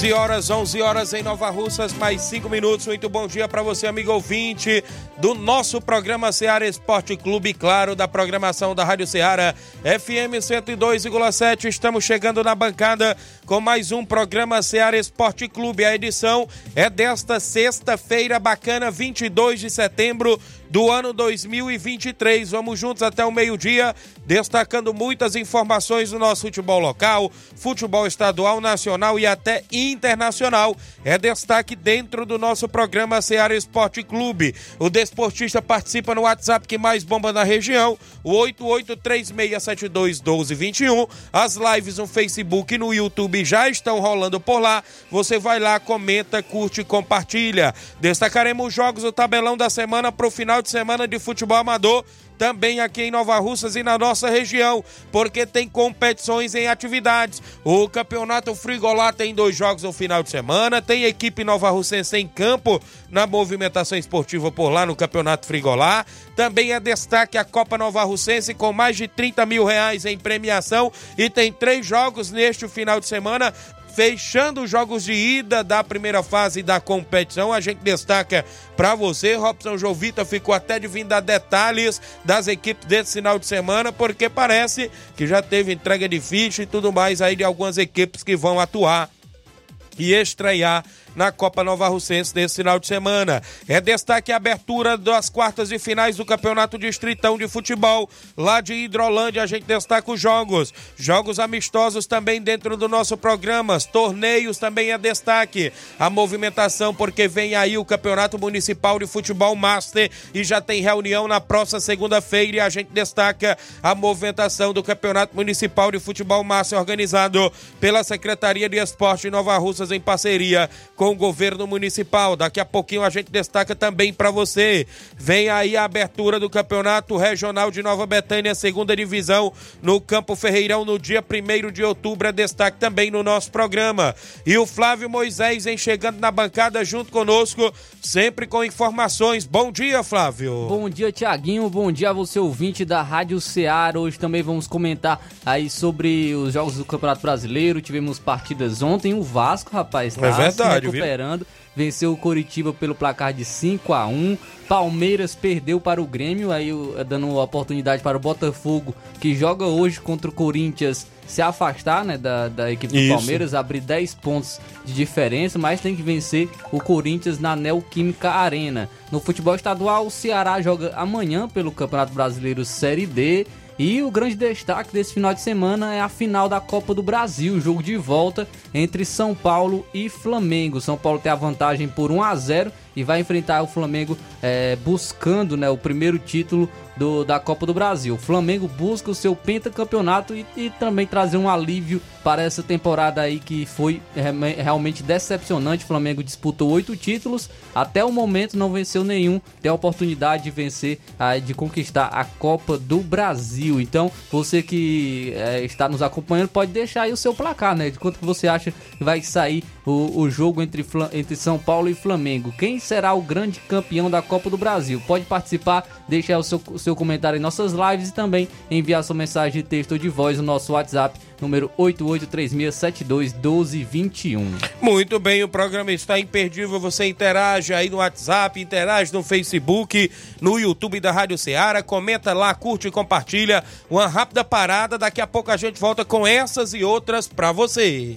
11 horas, 11 horas em Nova Russas, mais 5 minutos. Muito bom dia para você, amigo ouvinte do nosso programa Seara Esporte Clube, claro, da programação da Rádio Seara FM 102,7. Estamos chegando na bancada com mais um programa Seara Esporte Clube. A edição é desta sexta-feira bacana, 22 de setembro do ano 2023. Vamos juntos até o meio-dia, destacando muitas informações do nosso futebol local, futebol estadual, nacional e até internacional. É destaque dentro do nosso programa Seara Esporte Clube. O desportista participa no WhatsApp que mais bomba na região, o 8836721221. As lives no Facebook e no YouTube já estão rolando por lá. Você vai lá, comenta, curte e compartilha. Destacaremos os jogos do tabelão da semana para o final final de semana de futebol amador também aqui em Nova Russas e na nossa região, porque tem competições em atividades. O Campeonato Frigolá tem dois jogos no final de semana, tem equipe Nova Russense em campo na movimentação esportiva por lá no Campeonato Frigolá. Também é destaque a Copa Nova Russense com mais de 30 mil reais em premiação e tem três jogos neste final de semana fechando os jogos de ida da primeira fase da competição. A gente destaca para você, Robson Jovita ficou até de vir dar detalhes das equipes desse final de semana, porque parece que já teve entrega de ficha e tudo mais aí de algumas equipes que vão atuar e estrear na Copa Nova Russense nesse final de semana. É destaque a abertura das quartas de finais do Campeonato Distritão de Futebol. Lá de Hidrolândia a gente destaca os jogos. Jogos amistosos também dentro do nosso programa. Torneios também é destaque. A movimentação porque vem aí o Campeonato Municipal de Futebol Master e já tem reunião na próxima segunda-feira e a gente destaca a movimentação do Campeonato Municipal de Futebol Master organizado pela Secretaria de Esporte de Nova Russas em parceria com o governo municipal. Daqui a pouquinho a gente destaca também para você. Vem aí a abertura do Campeonato Regional de Nova Betânia, segunda divisão, no Campo Ferreirão, no dia 1 de outubro. É destaque também no nosso programa. E o Flávio Moisés vem chegando na bancada junto conosco, sempre com informações. Bom dia, Flávio. Bom dia, Tiaguinho. Bom dia a você, ouvinte da Rádio Ceará. Hoje também vamos comentar aí sobre os jogos do Campeonato Brasileiro. Tivemos partidas ontem. O Vasco, rapaz, tá é verdade, recuperando. Venceu o Coritiba pelo placar de 5 a 1 Palmeiras perdeu para o Grêmio, aí dando oportunidade para o Botafogo, que joga hoje contra o Corinthians, se afastar né, da, da equipe do Isso. Palmeiras, abrir 10 pontos de diferença, mas tem que vencer o Corinthians na Neoquímica Arena. No futebol estadual, o Ceará joga amanhã pelo Campeonato Brasileiro Série D. E o grande destaque desse final de semana é a final da Copa do Brasil, jogo de volta entre São Paulo e Flamengo. São Paulo tem a vantagem por 1 a 0 e vai enfrentar o Flamengo é, buscando né, o primeiro título do, da Copa do Brasil. O Flamengo busca o seu pentacampeonato e, e também trazer um alívio para essa temporada aí que foi realmente decepcionante. O Flamengo disputou oito títulos, até o momento não venceu nenhum, tem a oportunidade de vencer, de conquistar a Copa do Brasil. Então, você que é, está nos acompanhando pode deixar aí o seu placar, né? De quanto que você acha que vai sair o, o jogo entre, entre São Paulo e Flamengo. Quem será o grande campeão da Copa do Brasil? Pode participar, deixar o seu, seu comentário em nossas lives e também enviar sua mensagem de texto ou de voz no nosso WhatsApp, número 8836721221. Muito bem, o programa está imperdível. Você interage aí no WhatsApp, interage no Facebook, no YouTube da Rádio Ceará, comenta lá, curte e compartilha. Uma rápida parada, daqui a pouco a gente volta com essas e outras para você.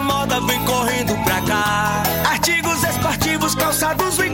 Moda vem correndo pra cá. Artigos esportivos, calçados vem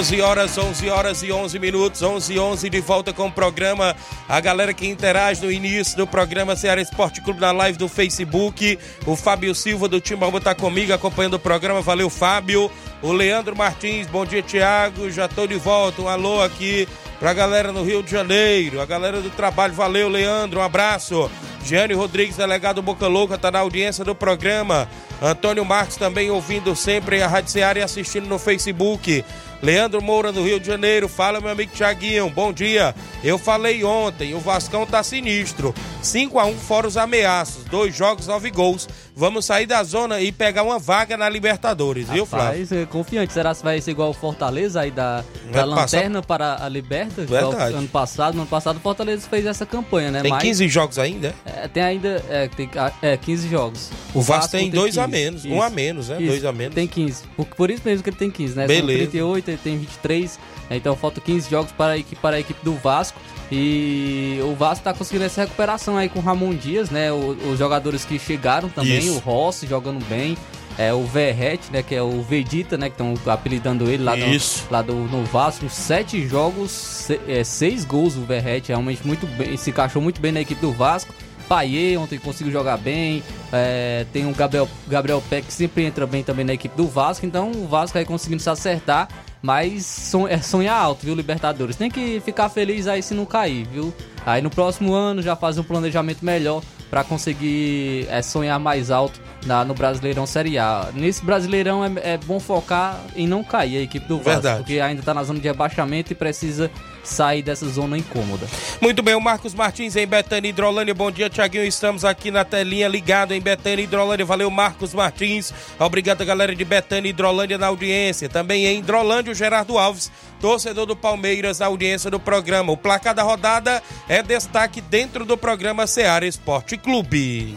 11 horas, 11 horas e 11 minutos, 11 e 11 de volta com o programa. A galera que interage no início do programa Ceará Esporte Clube na live do Facebook. O Fábio Silva do Timbaúba está comigo acompanhando o programa. Valeu, Fábio. O Leandro Martins, bom dia, Tiago. Já estou de volta. Um alô aqui pra galera no Rio de Janeiro. A galera do trabalho, valeu, Leandro. Um abraço. Giane Rodrigues, delegado Boca Louca, tá na audiência do programa. Antônio Marques também ouvindo sempre a Rádio Ceará e assistindo no Facebook. Leandro Moura do Rio de Janeiro, fala meu amigo Tiaguinho, bom dia. Eu falei ontem, o Vascão tá sinistro. 5 a 1 fora os ameaços, dois jogos, nove gols. Vamos sair da zona e pegar uma vaga na Libertadores, viu, Flávio? Rapaz, é confiante. Será que vai ser igual o Fortaleza aí da, da lanterna para a Liberta? Verdade. Ano passado, no ano passado o Fortaleza fez essa campanha, né? Tem Mas, 15 jogos ainda? é, tem ainda é, tem, é, 15 jogos. O Vasco tem dois a 15. menos, um a menos, né? Dois a menos. Tem 15. Por, por isso mesmo que ele tem 15, né? Beleza. São 38, ele tem 23. né? Então faltam 15 jogos para a equipe, para a equipe do Vasco. E o Vasco tá conseguindo essa recuperação aí com o Ramon Dias, né? O- os jogadores que chegaram também, Isso. o Rossi jogando bem. É, o Verrete, né? Que é o Vegeta, né? Que estão apelidando ele lá, do, Isso. lá do, no Vasco. Sete jogos, se- é, seis gols o Verrete. Realmente muito bem, se encaixou muito bem na equipe do Vasco. Paier ontem conseguiu jogar bem. É, tem o Gabriel, Gabriel Peck que sempre entra bem também na equipe do Vasco. Então o Vasco aí conseguindo se acertar. Mas é sonhar alto, viu, Libertadores? Tem que ficar feliz aí se não cair, viu? Aí no próximo ano já fazer um planejamento melhor para conseguir é, sonhar mais alto na, no Brasileirão Série A. Nesse Brasileirão é, é bom focar em não cair a equipe do Vasco, Verdade. porque ainda tá na zona de rebaixamento e precisa sair dessa zona incômoda. Muito bem, o Marcos Martins em Betânia Hidrolândia. Bom dia, Tiaguinho. Estamos aqui na telinha ligado em Betânia Hidrolândia. Valeu, Marcos Martins. Obrigado, galera de Betânia Hidrolândia na audiência. Também em Hidrolândia, o Gerardo Alves, torcedor do Palmeiras, na audiência do programa. O placar da rodada é destaque dentro do programa Seara Esporte Clube.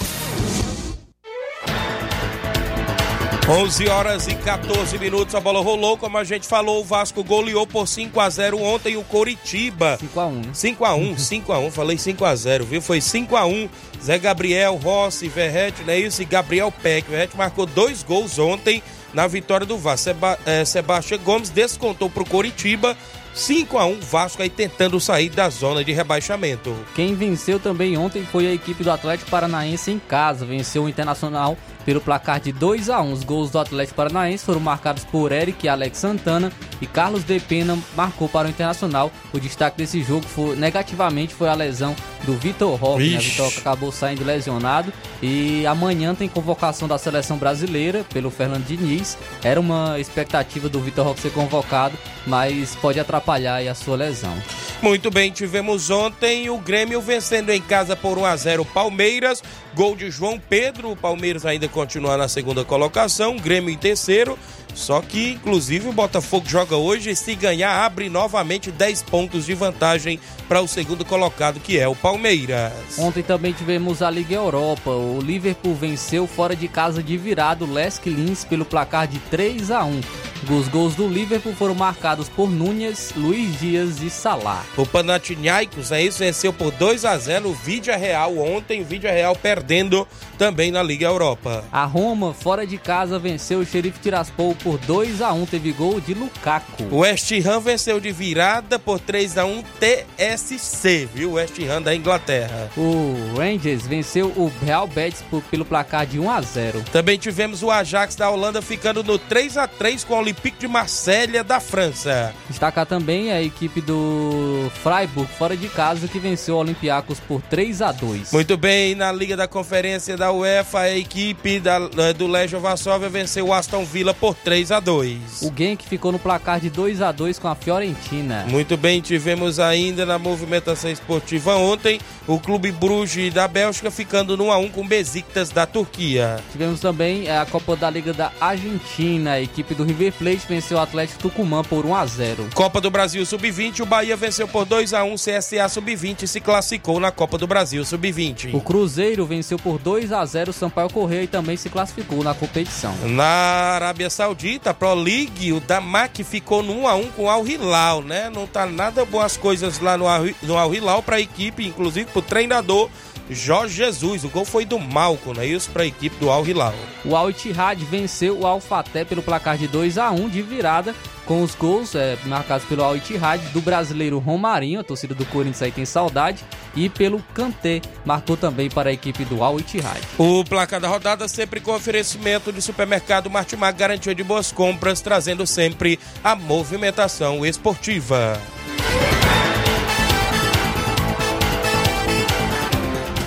11 horas e 14 minutos, a bola rolou, como a gente falou, o Vasco goleou por 5 a 0 ontem o Coritiba. 5 a 1 5 a 1 5 a 1 falei 5 a 0 viu? Foi 5 a 1 Zé Gabriel, Rossi, Verrete, não é isso? E Gabriel Peck. Verrete marcou dois gols ontem na vitória do Vasco. Seba, eh, Sebastião Gomes descontou pro Coritiba. 5 a 1 Vasco aí tentando sair da zona de rebaixamento. Quem venceu também ontem foi a equipe do Atlético Paranaense em casa. Venceu o Internacional pelo placar de 2 a 1 Os gols do Atlético Paranaense foram marcados por Eric e Alex Santana e Carlos De Pena marcou para o Internacional. O destaque desse jogo foi, negativamente foi a lesão do Vitor Roque. Né? Vitor Roque acabou saindo lesionado e amanhã tem convocação da seleção brasileira pelo Fernando Diniz. Era uma expectativa do Vitor Roque ser convocado, mas pode atrapalhar a sua lesão. Muito bem, tivemos ontem o Grêmio vencendo em casa por 1 a 0 o Palmeiras. Gol de João Pedro. O Palmeiras ainda continua na segunda colocação, Grêmio em terceiro. Só que, inclusive, o Botafogo joga hoje e se ganhar, abre novamente 10 pontos de vantagem para o segundo colocado, que é o Palmeiras. Ontem também tivemos a Liga Europa. O Liverpool venceu fora de casa de virado o Lesk Linz pelo placar de 3 a 1. Os gols do Liverpool foram marcados por Núñez, Luiz Dias e Salah. O Panathinaikos, é isso, venceu por 2 a 0 o Vídea Real ontem, o Vídea Real perdendo também na Liga Europa. A Roma, fora de casa, venceu o Xerife Tiraspol por 2 a 1. Teve gol de Lukaku. O West Ham venceu de virada por 3 a 1 TSC, viu? O West Ham da Inglaterra. O Rangers venceu o Real Betis por- pelo placar de 1 a 0. Também tivemos o Ajax da Holanda ficando no 3 a 3 com o Olympique de Marselha da França. Destacar também a equipe do Freiburg, fora de casa, que venceu o Olympiacos por 3 a 2. Muito bem, na Liga da Conferência da UEFA, a equipe da- eh, do Legia Varsóvia venceu o Aston Villa por 3 a 2. O Genk ficou no placar de 2 a 2 com a Fiorentina. Muito bem, tivemos ainda na movimentação esportiva ontem o Clube Bruges da Bélgica ficando no 1 a 1 com o Besiktas da Turquia. Tivemos também a Copa da Liga da Argentina. A equipe do River Plate venceu o Atlético Tucumã por 1 a 0. Copa do Brasil Sub-20, o Bahia venceu por 2 a 1 CSA Sub-20 e se classificou na Copa do Brasil Sub-20. O Cruzeiro venceu por 2 a 0 o Sampaio Correia e também se classificou na competição. Na Arábia Saudita, Pro League, o Damac ficou no 1 a 1 com o Al Hilal, né? Não tá nada boas coisas lá no Al, no Al Hilal para a equipe, inclusive pro treinador Jorge Jesus. O gol foi do Malco, não é isso? Para a equipe do Al Hilal. O Al Ittihad venceu o Al Fateh pelo placar de 2 a 1 de virada, com os gols é, marcados pelo Al Ittihad do brasileiro Romarinho, a torcida do Corinthians aí tem saudade, e pelo Kanté, marcou também para a equipe do Al Ittihad. O placar da rodada sempre com oferecimento de supermercado Martimag, garantia de boas compras, trazendo sempre a movimentação esportiva.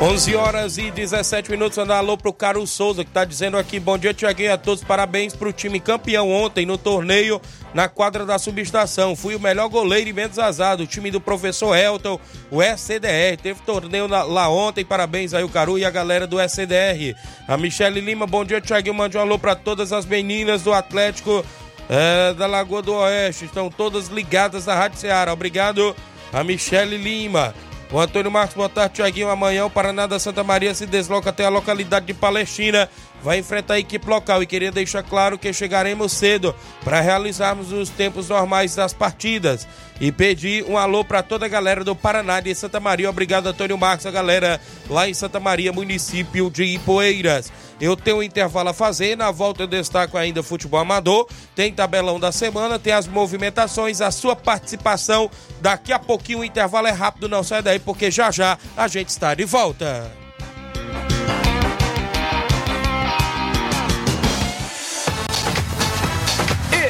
Onze horas e 17 minutos, andar alô pro Caro Souza, que tá dizendo aqui, bom dia Tiaguinho a todos, parabéns pro time campeão ontem no torneio na quadra da subestação, fui o melhor goleiro e menos azado, o time do professor Elton, o SCDR, teve torneio lá ontem, parabéns aí o Caru e a galera do SCDR. A Michele Lima, bom dia Tiaguinho, mande um alô pra todas as meninas do Atlético eh, da Lagoa do Oeste, estão todas ligadas na Rádio Ceará, obrigado a Michele Lima. O Antônio Marcos, boa tarde, Tiaguinho. Amanhã o Paraná da Santa Maria se desloca até a localidade de Palestina. Vai enfrentar a equipe local e queria deixar claro que chegaremos cedo para realizarmos os tempos normais das partidas. E pedir um alô para toda a galera do Paraná de Santa Maria. Obrigado, Antônio Marcos, a galera lá em Santa Maria, município de Ipueiras. Eu tenho um intervalo a fazer, na volta eu destaco ainda futebol amador, tem tabelão da semana, tem as movimentações, a sua participação. Daqui a pouquinho o intervalo é rápido, não sai daí, porque já já a gente está de volta.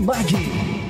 Martimag.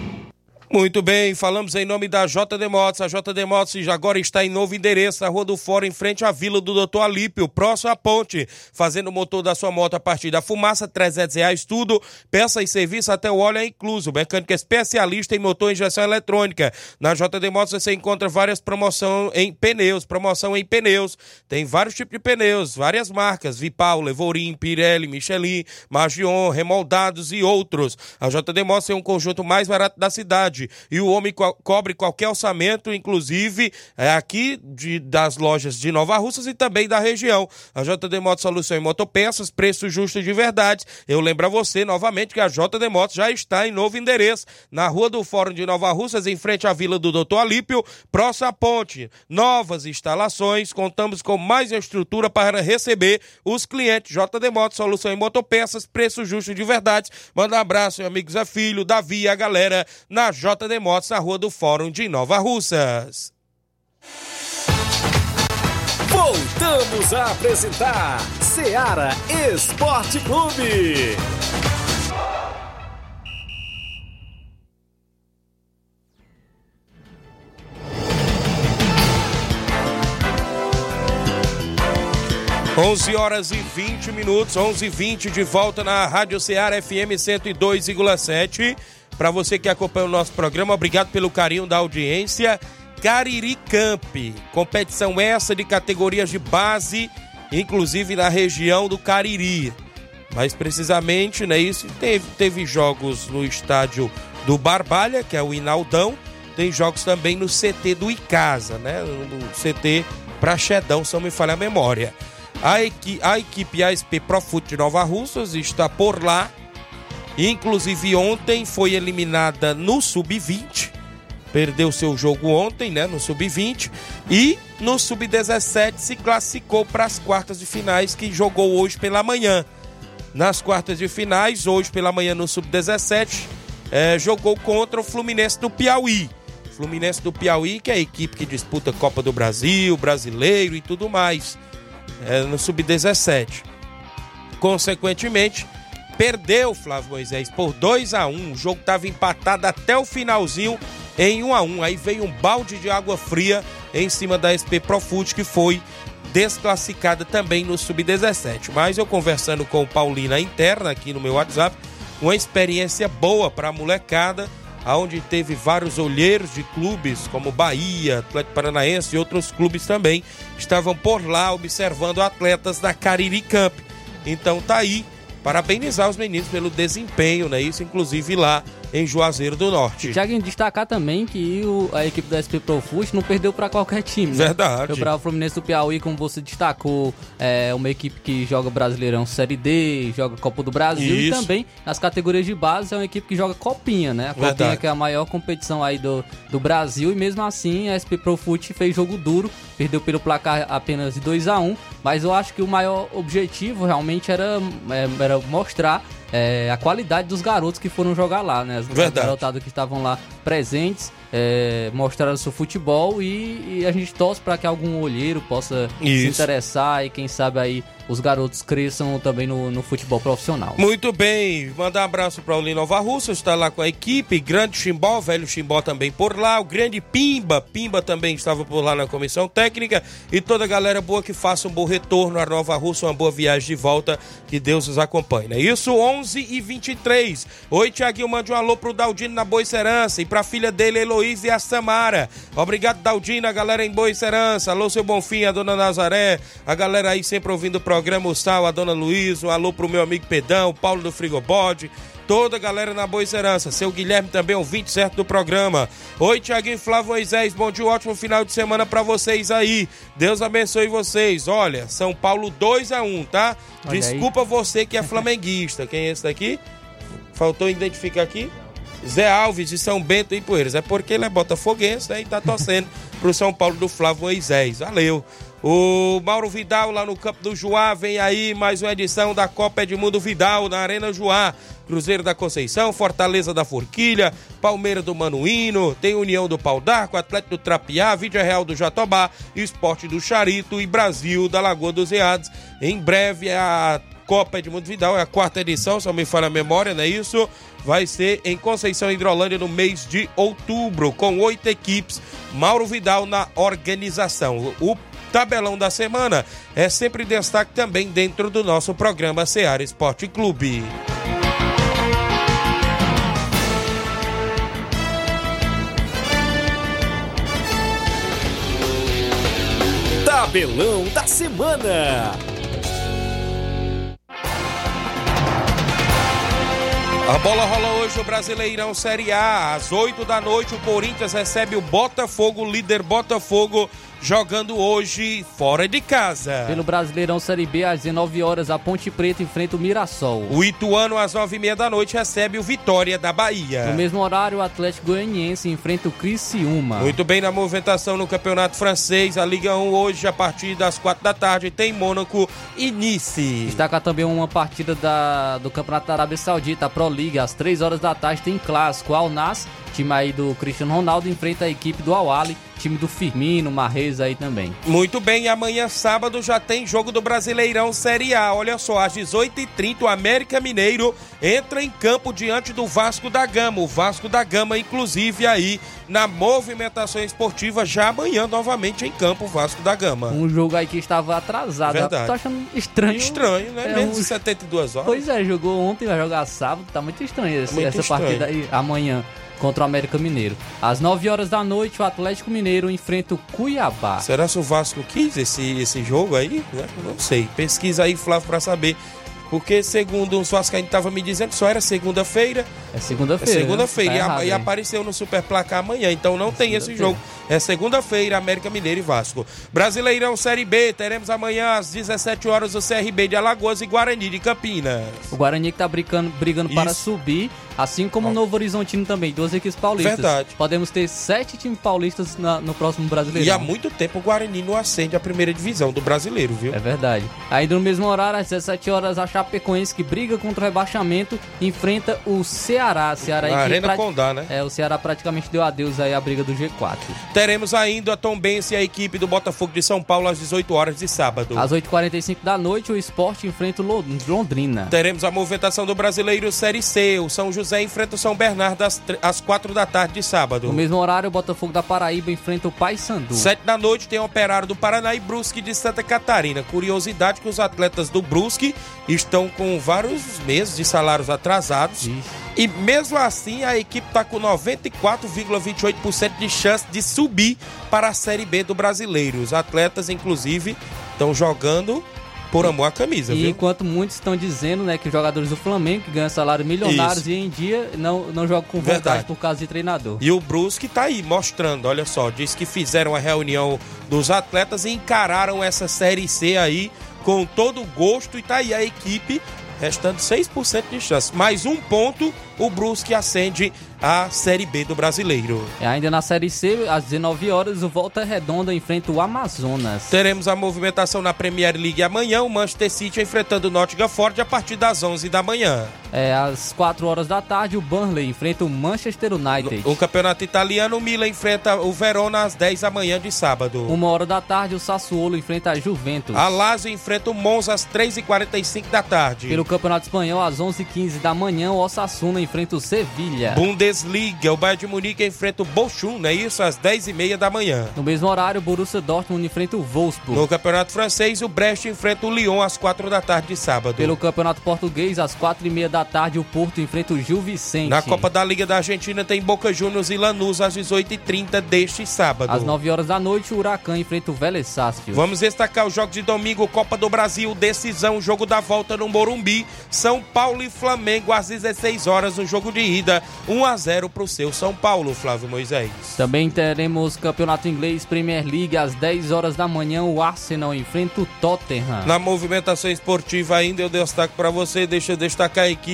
Muito bem, falamos em nome da JD Motos. A JD Motos agora está em novo endereço, na Rua do Fórum, em frente à Vila do Doutor Alípio, próximo à ponte. Fazendo o motor da sua moto a partir da fumaça, 300 reais tudo. Peça e serviço até o óleo é incluso. Mecânica especialista em motor e injeção eletrônica. Na JD Motos você encontra várias promoções em pneus, promoção em pneus. Tem vários tipos de pneus, várias marcas, Vipau, Levorim, Pirelli, Michelin, Magion, remoldados e outros. A JD Motos é um conjunto mais barato da cidade e o homem co cobre qualquer orçamento, inclusive é, aqui de, das lojas de Nova Russas e também da região. A JD Motos Solução em Motopeças, preço justo de verdade. Eu lembro a você novamente que a JD Motos já está em novo endereço, na Rua do Fórum de Nova Russas, em frente à Vila do Doutor Alípio, próxima à ponte. Novas instalações, contamos com mais estrutura para receber os clientes. JD Motos Solução em Motopeças, preço justo de verdade. Manda um abraço, meu amigo Zé Filho, Davi e a galera na JD Motos, na Rua do Fórum de Nova Russas. Voltamos a apresentar Seara Esporte Clube. Onze horas e 20 minutos, 11 e 20 de volta na Rádio Ceará FM 102,7. Para você que acompanha o nosso programa, obrigado pelo carinho da audiência. Cariri Camp, competição essa de categorias de base, inclusive na região do Cariri. Mais precisamente, né, isso teve, teve jogos no estádio do Barbalha, que é o Inaldão, tem jogos também no CT do Icasa, né, no CT Praxedão, se não me falha a memória. A, equi, a equipe ASP Profut de Nova Russas está por lá, Inclusive ontem foi eliminada no sub-20. Perdeu seu jogo ontem, né, no sub-20 e no sub-17 se classificou para as quartas de finais que jogou hoje pela manhã. Nas quartas de finais, hoje pela manhã no sub-17, eh, jogou contra o Fluminense do Piauí. Fluminense do Piauí, que é a equipe que disputa Copa do Brasil, Brasileiro e tudo mais, eh, no sub-17. Consequentemente, perdeu Flávio Moisés por 2 a 1 O jogo estava empatado até o finalzinho em 1 a 1 Aí veio um balde de água fria em cima da SP Profute, que foi desclassificada também no Sub-17. Mas eu conversando com o Paulina interna aqui no meu WhatsApp, uma experiência boa para a molecada, onde teve vários olheiros de clubes como Bahia, Atlético Paranaense e outros clubes também, estavam por lá observando atletas da Cariri Camp. Então tá aí parabenizar os meninos pelo desempenho, né? Isso, inclusive, lá em Juazeiro do Norte. Tiaguinho, destacar também que o, a equipe da SP Pro Foot não perdeu para qualquer time. Né? Verdade. O Bravo Fluminense do Piauí, como você destacou, é uma equipe que joga Brasileirão Série D, joga Copa do Brasil Isso. e também nas categorias de base é uma equipe que joga Copinha, né? A Copinha Verdade. que é a maior competição aí do, do Brasil e mesmo assim a SP Pro Foot fez jogo duro, perdeu pelo placar apenas de 2 a 1 mas eu acho que o maior objetivo realmente era, é, era mostrar é, a qualidade dos garotos que foram jogar lá, né? As Verdade. garotadas que estavam lá presentes, é, mostraram seu futebol e, e a gente torce para que algum olheiro possa se Isso. interessar e quem sabe aí os garotos cresçam também no, no futebol profissional. Muito bem, mandar um abraço para o Nova Russa, está lá com a equipe, grande Chimbó, velho Chimbó também por lá, o grande Pimba, Pimba também estava por lá na comissão técnica e toda a galera boa que faça um bom retorno à Nova Russa, uma boa viagem de volta, que Deus os acompanhe. É isso, 11 e 23. Oi, Tiaguinho, mande um alô pro Daldino na Boa Serança e pra filha dele, Heloísa e a Samara. Obrigado, Daldino, a galera em Boa Serança. Alô, seu Bonfim, a dona Nazaré, a galera aí sempre ouvindo o programa, o Sal, a dona Luiz, um alô pro meu amigo Pedão, o Paulo do Frigobode, toda a galera na Boa Serança. Seu Guilherme também, ouvinte certo do programa. Oi, Tiaguinho Flávio Moisés, bom dia, um ótimo final de semana para vocês aí. Deus abençoe vocês. Olha, São Paulo 2 a 1 tá? Olha aí. Desculpa você que é flamenguista. Quem é esse daqui? Faltou identificar aqui? Zé Alves de São Bento e Poeiras. É porque ele é botafoguense né, e tá torcendo pro São Paulo do Flávio Moisés. Valeu. O Mauro Vidal lá no campo do Juá, vem aí mais uma edição da Copa Edmundo Vidal na Arena Juá. Cruzeiro da Conceição, Fortaleza da Forquilha, Palmeiras do Manuíno, tem União do Pau d'Arco, Atlético do Trapiá, Vídea Real do Jatobá, Esporte do Charito e Brasil da Lagoa dos Eados. Em breve a Copa Edmundo Vidal, é a quarta edição, não me falha a memória, não é isso? Vai ser em Conceição Hidrolândia no mês de outubro, com oito equipes. Mauro Vidal na organização. O tabelão da semana é sempre destaque também dentro do nosso programa Seara Esporte Clube. Tabelão da semana. A bola rola hoje o Brasileirão Série A. Às 8 da noite, o Corinthians recebe o Botafogo, líder Botafogo, jogando hoje fora de casa. Pelo Brasileirão Série B, às 19 horas, a Ponte Preta enfrenta o Mirassol. O Ituano, às 9h30 da noite, recebe o Vitória da Bahia. No mesmo horário, o Atlético Goianiense enfrenta o Criciúma. Muito bem na movimentação no Campeonato Francês. A Liga 1 hoje, a partir das 4 da tarde, tem Mônaco e Nice. Destaca também uma partida da, do Campeonato da Arábia Saudita, a Pro League. Às 3 horas da tarde tem clássico. Al Nas, time aí do Cristiano Ronaldo, enfrenta a equipe do Al Ahly, time do Firmino, Marrez aí também. Muito bem, amanhã sábado já tem jogo do Brasileirão Série A. Olha só, às 18h30 o América Mineiro entra em campo diante do Vasco da Gama. O Vasco da Gama, inclusive, aí na movimentação esportiva, já amanhã novamente em campo o Vasco da Gama. Um jogo aí que estava atrasado. Verdade. Tô achando estranho. Estranho, né? É Menos de 72 horas. Pois é, jogou ontem, vai jogar sábado. Tá muito estranho esse- Muito essa estranho. partida aí amanhã contra o América Mineiro. Às 9 horas da noite, o Atlético Mineiro enfrenta o Cuiabá. Será que o Vasco quis esse, esse jogo aí? né? Não sei. Pesquisa aí, Flávio, pra saber. Porque, segundo os Vascaínos estavam me dizendo, só era segunda-feira. É É segunda-feira. segunda-feira. né? e, Tá a- errado e apareceu no Super Placar amanhã. Então não tem esse segunda-feira. jogo. É segunda-feira, América Mineiro e Vasco. Brasileirão Série B. Teremos amanhã às 17 horas o CRB de Alagoas e Guarani de Campinas. O Guarani que tá brigando, brigando para subir, assim como o Novo Horizontino também, duas equipes paulistas. Verdade. Podemos ter sete times paulistas na- no próximo brasileiro. E há muito tempo o Guarani não acende a primeira divisão do brasileiro, viu? É verdade. Ainda no mesmo horário, às 17 horas, a Chapecoense, que briga contra o rebaixamento, enfrenta o Ceará. Ceará que Arena Condá, né? É, o Ceará praticamente deu adeus aí à briga do G4. Teremos ainda a Tombense e a equipe do Botafogo de São Paulo às 18 horas de sábado. Às 8h45 da noite, o esporte enfrenta o Lo- Londrina. Teremos a movimentação do brasileiro Série C. O São José enfrenta o São Bernardo às, às 4 da tarde de sábado. No mesmo horário, o Botafogo da Paraíba enfrenta o Paysandu. Sete da noite tem o Operário do Paraná e Brusque de Santa Catarina. Curiosidade que os atletas do Brusque estão com vários meses de salários atrasados. E mesmo assim a equipe está com 94,28% de chance de subir para a Série B do Brasileiro. Os atletas, inclusive, estão jogando por amor à camisa, E viu? enquanto muitos estão dizendo né, que os jogadores do Flamengo que ganham salários milionários Isso. e em dia não, não jogam com vontade Verdade. por causa de treinador. E o Brusque tá aí mostrando, olha só, diz que fizeram a reunião dos atletas e encararam essa Série C aí com todo o gosto e tá aí a equipe restando 6% de chance. Mais um ponto, o Brusque acende a Série B do Brasileiro. E ainda na Série C, às 19 horas, o Volta Redonda enfrenta o Amazonas. Teremos a movimentação na Premier League amanhã, o Manchester City enfrentando o Nottingham Forest a partir das 11 da manhã. É, às 4 horas da tarde, o Burnley enfrenta o Manchester United. O campeonato italiano, o Milan enfrenta o Verona às 10 da manhã de sábado. Uma hora da tarde, o Sassuolo enfrenta a Juventus. A Lazio enfrenta o Monza às 3h45 da tarde. Pelo Campeonato Espanhol, às 11h15 da manhã, o Osasuna enfrenta o Sevilha. Bundesliga. O Bayern de Munique enfrenta o Bochum, não é isso? Às 10h30 da manhã. No mesmo horário, o Borussia Dortmund enfrenta o Wolfsburg. No Campeonato Francês, o Brest enfrenta o Lyon às 4 da tarde de sábado. Pelo Campeonato Português, às 4h30 da tarde, o Porto enfrenta o Gil Vicente. Na Copa da Liga da Argentina tem Boca Juniors e Lanús às 18h30 deste sábado. Às 9 horas da noite, o Huracan enfrenta o Vélez Sarsfield. Vamos destacar os jogos de domingo, Copa do Brasil, decisão, jogo da volta no Morumbi, São Paulo e Flamengo às 16 horas no jogo de ida, 1 a 0 para o seu São Paulo, Flávio Moisés. Também teremos Campeonato Inglês Premier League às 10 horas da manhã, o Arsenal enfrenta o Tottenham. Na movimentação esportiva ainda eu destaco para você, deixa eu destacar a equipe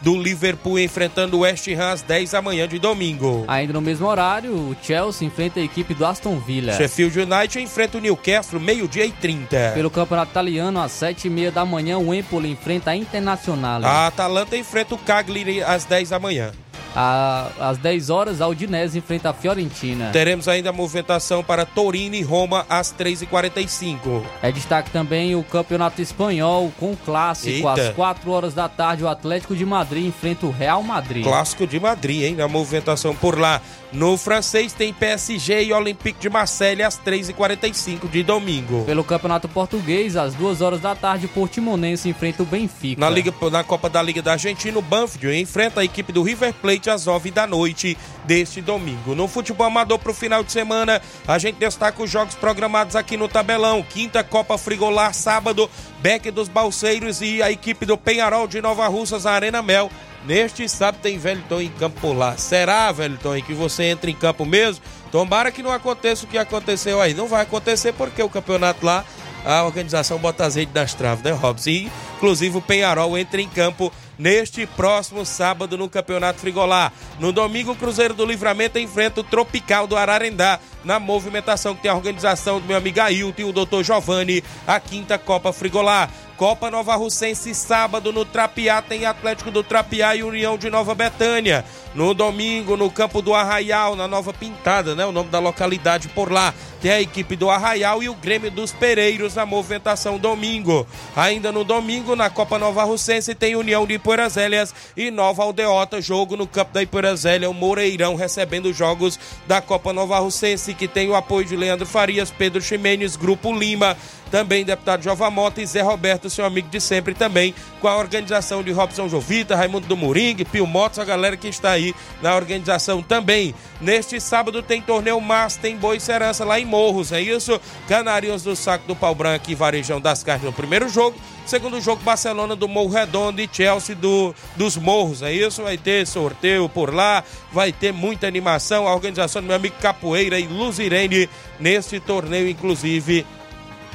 do Liverpool enfrentando o West Ham às 10 da manhã de domingo. Ainda no mesmo horário, o Chelsea enfrenta a equipe do Aston Villa. Sheffield United enfrenta o Newcastle meio-dia e 30. Pelo Campeonato Italiano, às 7h30 da manhã, o Empoli enfrenta a Internacional. A Atalanta enfrenta o Cagliari às 10 da manhã. Às 10 horas, a Udinese enfrenta a Fiorentina. Teremos ainda a movimentação para Torino e Roma às 3h45. É destaque também o Campeonato Espanhol com o clássico. Eita. Às 4 horas da tarde, o Atlético de Madrid enfrenta o Real Madrid. Clássico de Madrid, hein? Na movimentação por lá. No francês tem PSG e Olympique de Marseille às 3h45 de domingo. Pelo Campeonato Português, às 2 horas da tarde, o Portimonense enfrenta o Benfica. Na, Liga, na Copa da Liga da Argentina, o Banfield enfrenta a equipe do River Plate às 9 da noite deste domingo. No futebol amador para o final de semana, a gente destaca os jogos programados aqui no tabelão. Quinta Copa Frigolar, sábado, Beck dos Balseiros e a equipe do Penharol de Nova Russas, Arena Mel. Neste sábado tem Velton em campo por lá. Será, Velton, que você entra em campo mesmo? Tomara que não aconteça o que aconteceu aí. Não vai acontecer porque o campeonato lá a organização bota azeite das traves, né, Robson? Inclusive, o Penharol entra em campo neste próximo sábado no Campeonato Frigolar. No domingo, o Cruzeiro do Livramento enfrenta o Tropical do Ararendá na movimentação que tem a organização do meu amigo Ailton e o Dr. Giovanni, a quinta Copa Frigolar. Copa Nova Russense, sábado no Trapiá, tem Atlético do Trapiá e União de Nova Betânia. No domingo, no campo do Arraial, na Nova Pintada, né? O nome da localidade por lá. Tem a equipe do Arraial e o Grêmio dos Pereiros na movimentação domingo. Ainda no domingo, na Copa Nova Russense, tem União de Ipurazélias e Nova Aldeota. Jogo no campo da Ipurazélia, o Moreirão recebendo os jogos da Copa Nova Russense, que tem o apoio de Leandro Farias, Pedro Ximenes, Grupo Lima também deputado Jova Mota e Zé Roberto, seu amigo de sempre também, com a organização de Robson Jovita, Raimundo do Moringue, Pio Motos, a galera que está aí na organização também. Neste sábado tem torneio Mas, tem Boi Serança lá em Morros, é isso? Canários do Saco do Pau Branco e Varejão das Carnes no primeiro jogo. Segundo jogo, Barcelona do Morro Redondo e Chelsea do, dos Morros, é isso? Vai ter sorteio por lá, vai ter muita animação. A organização do meu amigo Capoeira e Luzirene nesse torneio, inclusive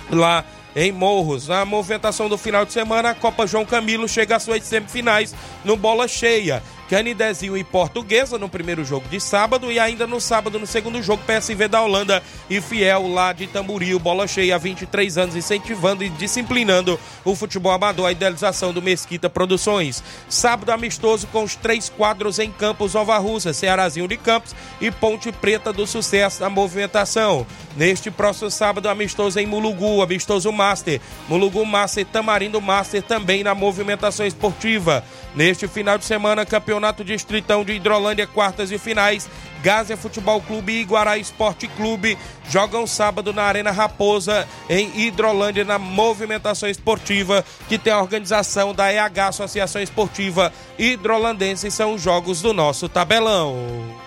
lá em Morros. Na movimentação do final de semana, a Copa João Camilo chega às suas semifinais no Bola Cheia. Canidezinho e Portuguesa no primeiro jogo de sábado e ainda no sábado no segundo jogo PSV da Holanda e Fiel lá de Tamboril, bola cheia há 23 anos incentivando e disciplinando o futebol amador, a idealização do Mesquita Produções. Sábado amistoso com os três quadros em Campos Nova Russa, Cearazinho de Campos e Ponte Preta do Sucesso na movimentação. Neste próximo sábado amistoso em Mulugu, amistoso Master, Mulugu Master, Tamarindo Master também na movimentação esportiva. Neste final de semana, Campeonato Distritão de Hidrolândia, quartas e finais. Gásia Futebol Clube e Iguará Esporte Clube jogam sábado na Arena Raposa, em Hidrolândia, na movimentação esportiva, que tem a organização da EH Associação Esportiva Hidrolandense. São os jogos do nosso tabelão.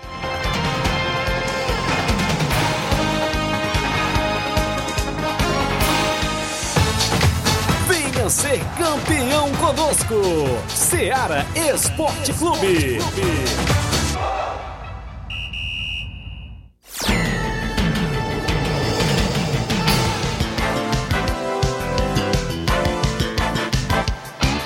Ser campeão conosco. Seara Esporte Clube.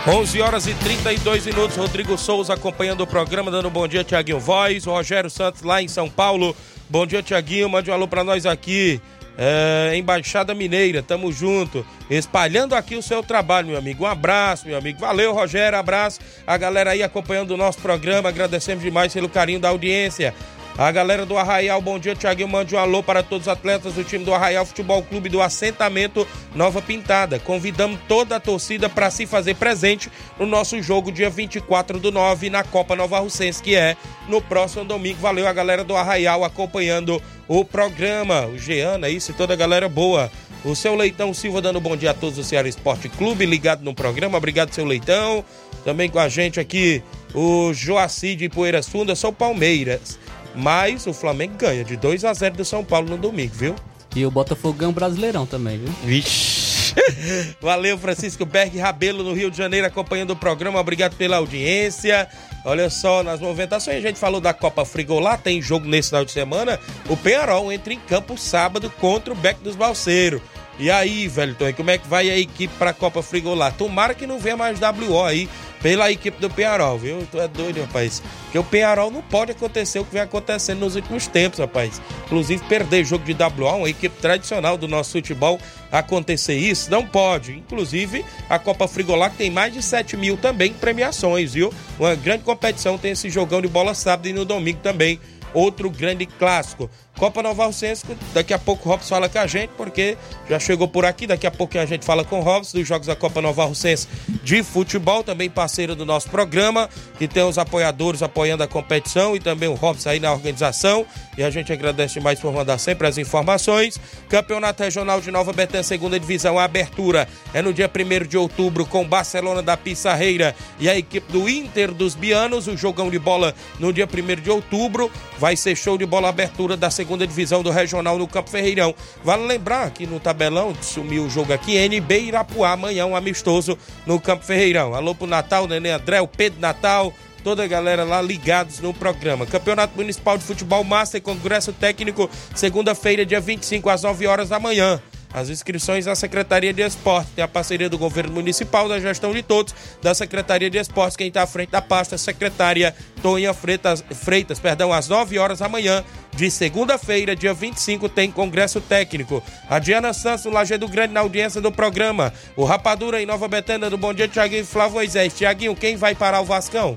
11 horas e 32 minutos. Rodrigo Souza acompanhando o programa, dando um bom dia, Tiaguinho Voz. Rogério Santos lá em São Paulo. Bom dia, Tiaguinho. Mande um alô pra nós aqui. É, Embaixada Mineira, tamo junto. Espalhando aqui o seu trabalho, meu amigo. Um abraço, meu amigo. Valeu, Rogério. Abraço. A galera aí acompanhando o nosso programa. Agradecemos demais pelo carinho da audiência. A galera do Arraial, bom dia, Tiaguinho. Mande um alô para todos os atletas do time do Arraial Futebol Clube do Assentamento Nova Pintada. Convidamos toda a torcida para se fazer presente no nosso jogo dia 24 do 9 na Copa Nova Russense, que é no próximo domingo. Valeu a galera do Arraial acompanhando o programa. O Jean, é isso e toda a galera boa. O seu Leitão Silva dando bom dia a todos do Ceará Esporte Clube, ligado no programa. Obrigado, seu Leitão. Também com a gente aqui o Joaci de Poeiras Fundas, são Palmeiras. Mas o Flamengo ganha de 2 a 0 do São Paulo no domingo, viu? E o Botafogo ganha um brasileirão também, viu? Vixe. Valeu, Francisco Berg Rabelo, no Rio de Janeiro, acompanhando o programa. Obrigado pela audiência. Olha só, nas movimentações, a gente falou da Copa Frigolá, tem jogo nesse final de semana. O Penharol entra em campo sábado contra o Beck dos Balseiros. E aí, velho, Tony, como é que vai a equipe pra Copa Frigolá? Tomara que não venha mais WO aí pela equipe do Penharol, viu? Tu é doido, rapaz. Porque o Penharol não pode acontecer o que vem acontecendo nos últimos tempos, rapaz. Inclusive, perder jogo de WO, uma equipe tradicional do nosso futebol, acontecer isso, não pode. Inclusive, a Copa Frigolá tem mais de 7 mil também premiações, viu? Uma grande competição, tem esse jogão de bola sábado e no domingo também. Outro grande clássico. Copa Nova Alcense, daqui a pouco o Robson fala com a gente, porque já chegou por aqui, daqui a pouco a gente fala com o Robson dos Jogos da Copa Nova Alcense de futebol, também parceiro do nosso programa, que tem os apoiadores apoiando a competição e também o Robson aí na organização, e a gente agradece mais por mandar sempre as informações. Campeonato Regional de Nova Betânia, segunda divisão, a abertura é no dia 1 de outubro com Barcelona da Pissarreira e a equipe do Inter dos Bianos, o jogão de bola no dia 1 de outubro, vai ser show de bola abertura da segunda segunda divisão do Regional no Campo Ferreirão. Vale lembrar que no tabelão sumiu o jogo aqui, NB Irapuá, amanhã um amistoso no Campo Ferreirão. Alô pro Natal, Nenê André, o Pedro Natal, toda a galera lá ligados no programa. Campeonato Municipal de Futebol Master, Congresso Técnico, segunda-feira, dia 25, às 9 horas da manhã. As inscrições à Secretaria de Esporte. Tem a parceria do Governo Municipal, da gestão de todos, da Secretaria de Esportes. Quem está à frente da pasta é secretária Tonha Freitas, Freitas, perdão, às 9 horas da manhã de segunda-feira, dia 25, tem Congresso Técnico. A Diana Santos, no Lajeado Grande, na audiência do programa. O Rapadura em Nova Betânia, do Bom Dia, Tiaguinho e Flávio Moisés. Tiaguinho, quem vai parar o Vascão?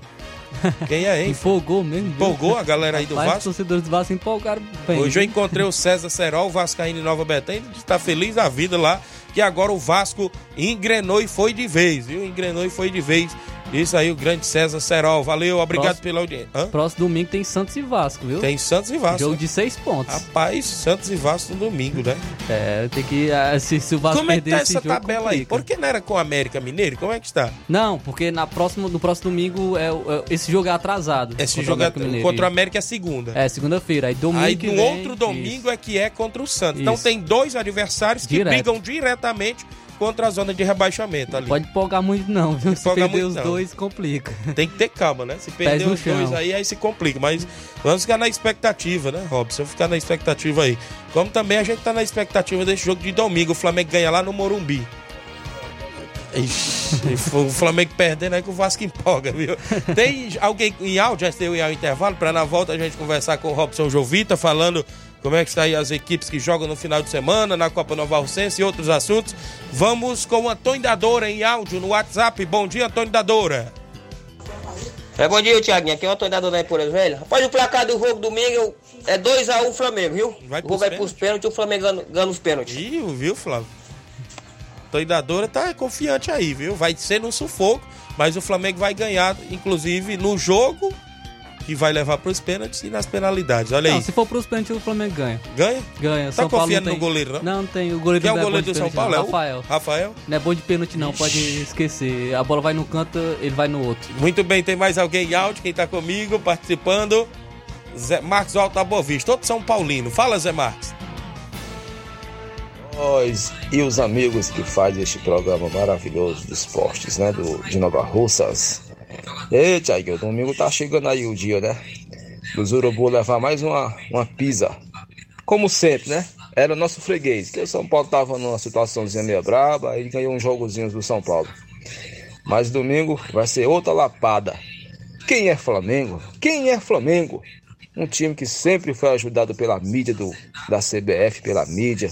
Quem é, hein? Empolgou mesmo. viu? Empolgou a galera aí do Rapaz, Vasco? Os torcedores do Vasco empolgaram bem. Hoje eu encontrei o César Serol, Vascaíno em Nova Betânia, está feliz da vida lá, que agora o Vasco engrenou e foi de vez, viu? Engrenou e foi de vez. Isso aí, o grande César Serol. Valeu, obrigado Próximo- pela audiência. Hã? Próximo domingo tem Santos e Vasco, viu? Tem Santos e Vasco. Jogo né? de seis pontos. Rapaz, Santos e Vasco no domingo, né? É, tem que. ah, Se, se o Vasco Como é que tá essa jogo, tabela aí? complica. Por que não era com o América Mineiro? Como é que está? Não, porque na próxima, no próximo domingo é, é- esse jogo é atrasado. Esse jogo é contra o América é segunda. É, segunda-feira. Aí domingo. Aí no vem, outro domingo isso. é que é contra o Santos. Então Isso. tem dois adversários que Direto. brigam diretamente contra a zona de rebaixamento ali. Pode empolgar muito, não, viu? Se perder os não. dois, complica. Tem que ter calma, né? Se perder os dois chão. aí, aí se complica. Mas vamos ficar na expectativa, né, Robson? Ficar na expectativa aí. Como também a gente tá na expectativa desse jogo de domingo. O Flamengo ganha lá no Morumbi. Ixi, o Flamengo perdendo aí que o Vasco empolga, viu? Tem alguém em áudio antes de eu ir ao intervalo para na volta a gente conversar com o Robson Jovita falando como é que está aí as equipes que jogam no final de semana na Copa Nova Alcense e outros assuntos. Vamos com o Antônio Dadora em áudio no WhatsApp. Bom dia, Antônio Dadora. É, bom dia, Thiaguinho. Aqui é o Antônio da Dona Pura Velha. Rapaz, o placar do jogo domingo é 2x1 Flamengo, viu? Vai o jogo vai pros pênaltis e o Flamengo ganha, ganha os pênaltis. Viu, viu, Flávio? Antônio Dadora tá confiante aí, viu? Vai ser no sufoco, mas o Flamengo vai ganhar, inclusive, no jogo que vai levar pros pênaltis e nas penalidades. Olha Não, aí. se for pros pênaltis, o Flamengo ganha. Ganha? Ganha. Tá São Paulo confiando não no tem... goleiro, não? Não, não tem. O goleiro Quem é o goleiro do de São Paulo? É não. o Rafael. Rafael? Não é bom de pênalti, não. Pode esquecer. A bola vai num canto, ele vai no outro. Muito bem, tem mais alguém em áudio? Quem tá comigo participando? Zé Marcos Alto da Boa Vista, todos São Paulino. Fala, Zé Marcos. Nós e os amigos que fazem este programa maravilhoso de esportes, né? Do, de Nova Russas. Ei, Tiago, o domingo tá chegando aí o dia, né? Dos Urubu levar mais uma, uma pizza. Como sempre, né? Era nosso freguês, que o São Paulo tava numa situaçãozinha meio braba, aí ganhou uns jogozinhos do São Paulo. Mas domingo vai ser outra lapada. Quem é Flamengo? Quem é Flamengo? Um time que sempre foi ajudado pela mídia do, da CBF, pela mídia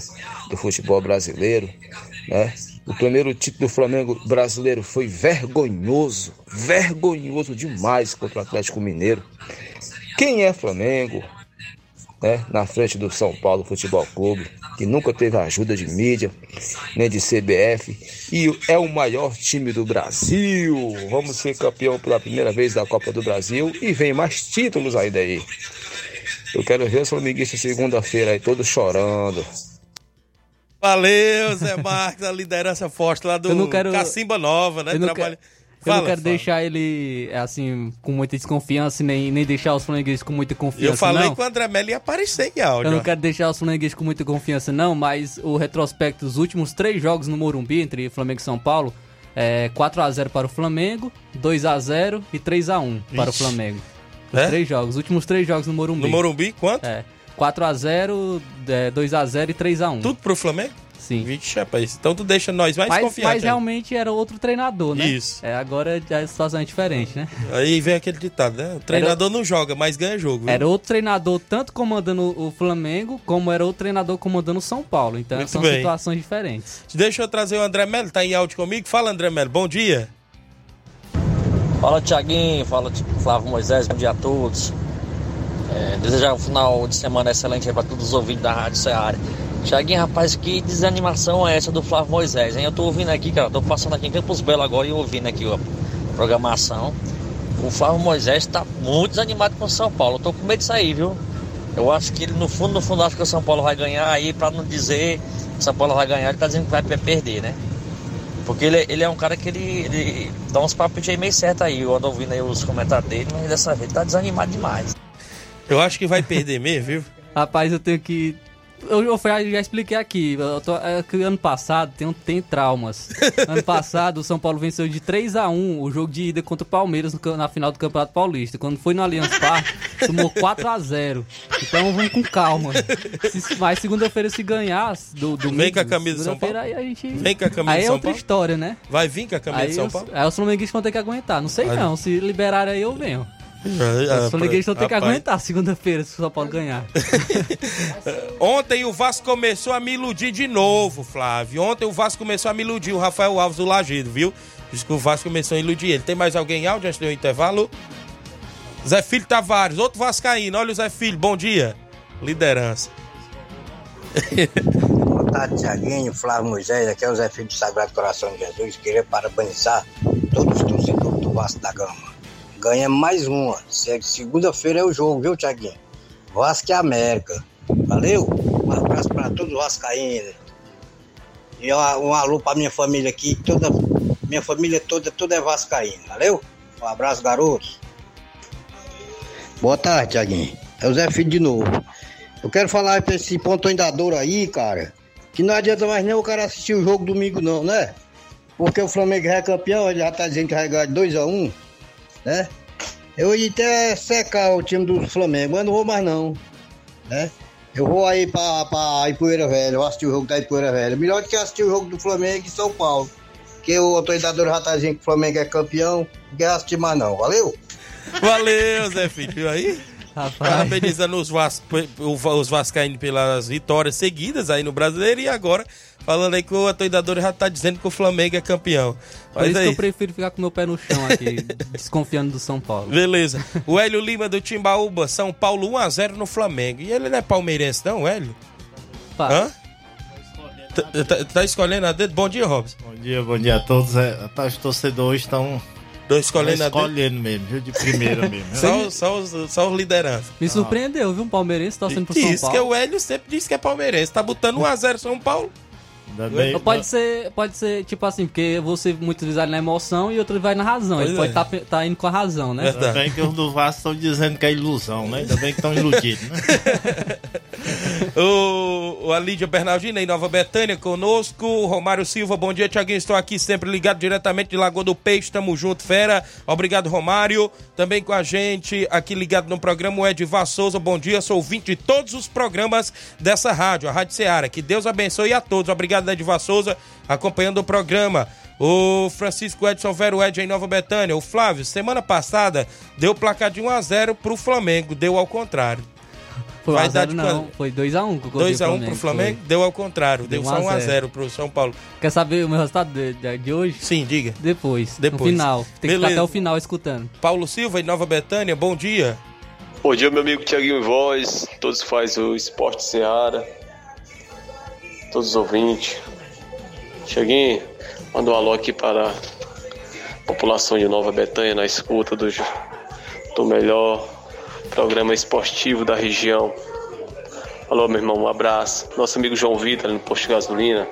do futebol brasileiro, né? O primeiro título do Flamengo brasileiro foi vergonhoso, vergonhoso demais contra o Atlético Mineiro. Quem é Flamengo? né, na frente do São Paulo Futebol Clube, que nunca teve ajuda de mídia, nem de CBF, e é o maior time do Brasil. Vamos ser campeão pela primeira vez da Copa do Brasil e vem mais títulos aí daí. Eu quero ver os flamenguistas segunda-feira aí todos chorando. Valeu, Zé Marques, a liderança forte lá do Eu não quero- Cacimba Nova, né? Eu não, Trabalha... quero, eu não quero fala. deixar ele, assim, com muita desconfiança, nem, nem deixar os flamenguistas com muita confiança, Eu falei não. que o André Melo ia aparecer em áudio. Eu não quero deixar os flamenguistas com muita confiança, não, mas o retrospecto dos últimos três jogos no Morumbi, entre Flamengo e São Paulo, é 4x0 para o Flamengo, 2x0 e 3x1 para o Ixi. Flamengo. Os É? três jogos, os últimos três jogos no Morumbi. No Morumbi, quanto? É. 4x0, é, 2x0 e 3x1. Tudo pro Flamengo? Sim. Vixe, rapaz. Então tu deixa nós mais Mas, confiantes. mas aí. realmente era outro treinador, né? Isso. É, agora a situação é diferente, né? Aí vem aquele ditado, né? O treinador não joga, mas ganha jogo. viu? Era outro treinador tanto comandando o Flamengo, como era outro treinador comandando o São Paulo. Então Muito são bem. situações diferentes. Deixa eu trazer o André Melo, tá em áudio comigo? Fala, André Melo, bom dia. Fala Tiaguinho, fala Flávio Moisés, bom dia a todos. É, desejar um final de semana excelente para todos os ouvintes da Rádio Ceará. Tiaguinho, rapaz, que desanimação é essa do Flávio Moisés, hein? Eu tô ouvindo aqui, cara, tô passando aqui em Campos Belo agora e ouvindo aqui a programação. O Flávio Moisés tá muito desanimado com o São Paulo. Eu tô com medo disso aí, viu? Eu acho que ele, no fundo, no fundo, acho que o São Paulo vai ganhar aí, pra não dizer que o São Paulo vai ganhar, ele tá dizendo que vai perder, né? Porque ele, ele é um cara que ele, ele dá uns papos meio certo aí. Eu ando ouvindo aí os comentários dele, mas dessa vez tá desanimado demais. Eu acho que vai perder mesmo, viu? Rapaz, eu tenho que. Eu, eu já, expliquei aqui. Eu tô- é que ano passado tem, tem traumas. ano passado o São Paulo venceu de 3 a 1 o jogo de ida contra o Palmeiras no na final do Campeonato Paulista. Quando foi no Allianz Parque, tomou 4 a 0 Então vamos com calma. Se- mas segunda-feira, se ganhar, do, domingo, Vem com a camisa do São Paulo. Aí a gente. Vem com a camisa aí é outra Paulo. história, né? Vai vir com a camisa Aí de São os, Paulo? aí os flamenguistas vão ter que aguentar. Não sei Aí- não. Se liberarem aí, eu venho. Ah, Os flamenguistas vão ter que aguentar segunda-feira se o São Paulo ganhar. Ontem o Vasco começou a me iludir de novo, Flávio. Ontem o Vasco começou a me iludir, o Rafael Alves do Lagedo, viu? Diz que o Vasco começou a iludir ele. Tem mais alguém em áudio antes do intervalo? Zé Filho Tavares, outro Vascaíno. Olha o Zé Filho, bom dia. Liderança. Boa tarde, Tiaguinho, Flávio Moisés, aqui é o Zé Filho do Sagrado Coração de Jesus. Queria parabenizar todos os torcedores do Vasco da Gama. Ganha mais uma. Se- Segunda-feira é o jogo, viu, Tiaguinho? Vasco e América. Valeu? Um abraço para todos os Vascaínos. E um, alô para minha família aqui, toda, minha família toda, toda é Vascaína. Valeu? Um abraço, garotos. Boa tarde, Tiaguinho. É o Zé Filho de novo. Eu quero falar pra esse ponto ainda aí, cara, que não adianta mais nem o cara assistir o jogo domingo não, né? Porque o Flamengo é campeão, ele já tá dizendo que vai ganhar de 2x1, né? Eu ia até secar o time do Flamengo, mas não vou mais não, né? Eu vou aí pra, pra Ipoeira Velha, vou assistir o jogo da Ipoeira Velha. Melhor do que assistir o jogo do Flamengo e São Paulo. Porque o autorizador já tá dizendo que o Flamengo é campeão, não quer assistir mais não, valeu? Valeu, Zé Filho. Viu aí? Parabenizando os, Vas... os Vascaínos pelas vitórias seguidas aí no Brasileiro e agora falando aí que o atuidador já tá dizendo que o Flamengo é campeão. Por Mas isso que aí, eu prefiro ficar com meu pé no chão aqui, desconfiando do São Paulo. beleza. O Hélio Lima do Timbaúba, São Paulo 1x0 no Flamengo. E ele não é palmeirense não, Hélio? Pá. Hã? Tá, tá- tá escolhendo a dedo? Bom dia, Robson. Bom dia, bom dia a todos. É, tá, os torcedores estão Estão escolhendo dedo? escolhendo mesmo, viu? De primeira mesmo. Só, só, os, só os lideranças. Me surpreendeu, viu? Um palmeirense torcendo pro São Diz que Paulo. o Hélio sempre diz que é palmeirense. Tá botando 1x0 São Paulo. Ou Pode ser, pode ser, tipo assim, porque você muitas vezes vai na emoção e outro vai na razão. Pois Ele é. pode estar tá, indo com a razão, né? Ainda bem que os do Vasco estão dizendo que é ilusão, né? Ainda bem que estão iludidos, né? O, a Lídia Bernardina em Nova Betânia conosco. Romário Silva, bom dia, Tiaguinho. Estou aqui sempre ligado diretamente de Lagoa do Peixe. Tamo junto, fera. Obrigado, Romário. Também com a gente aqui ligado no programa o Edivar Souza. Bom dia, sou ouvinte de todos os programas dessa rádio, a Rádio Ceará. Que Deus abençoe a todos. Obrigado, Edivar Souza, acompanhando o programa. O Francisco Edson Vero Ed em Nova Betânia. O Flávio, semana passada, deu placar de 1x0 pro Flamengo. Deu ao contrário. Foi Vai 1 dar a 0 de não, foi 2x1 que eu coloquei 2x1 pro Flamengo, deu ao contrário, deu, Deu só 1 a 0. 1x0 pro São Paulo. foi. Quer saber o meu resultado de, de- de hoje? Sim, diga. Depois, Depois. no final. Tem que ficar Beleza. até o final escutando. Paulo Silva, em Nova Betânia, bom dia. Bom dia, meu amigo Tiaguinho Voz, todos fazem o Esporte Seara, todos os ouvintes. Tiaguinho, manda um alô aqui para a população de Nova Betânia na escuta do, do melhor programa esportivo da região. Alô, meu irmão, um abraço. Nosso amigo João Vitor, no posto de gasolina,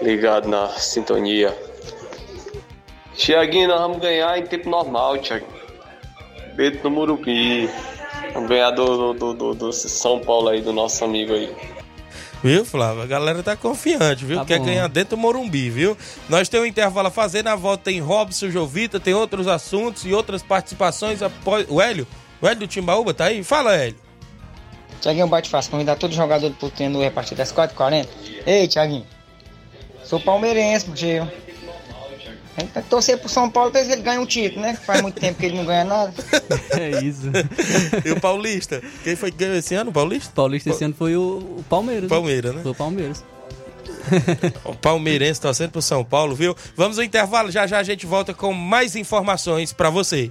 ligado na sintonia. Tiaguinho, nós vamos ganhar em tempo normal, Tiaguinho. Beto no Murubi. Vamos ganhar do, do, do, do São Paulo aí, do nosso amigo aí. Viu, Flávio? A galera tá confiante, viu? Tá Quer bom. ganhar dentro do Morumbi, viu? Nós temos um intervalo a fazer, na volta tem Robson Jovita, tem outros assuntos e outras participações após... O Hélio? O Hélio do Timbaúba tá aí? Fala, Hélio. Tiaguinho bate fácil, convidar todo jogador do Putendo a partir das 4h40. Ei, Tiaguinho, sou palmeirense, porque a gente tem que torcer pro São Paulo pra ver se ele ganha um título, né? Faz muito tempo que ele não ganha nada. É isso. E o Paulista? Quem foi que ganhou esse ano, o Paulista? Paulista esse ano foi o, o Palmeiras. Palmeiras, né? Foi o Palmeiras. O palmeirense torcendo pro São Paulo, viu? Vamos ao intervalo, já já a gente volta com mais informações pra você.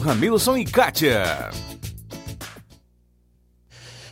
Ramilson e Kátia.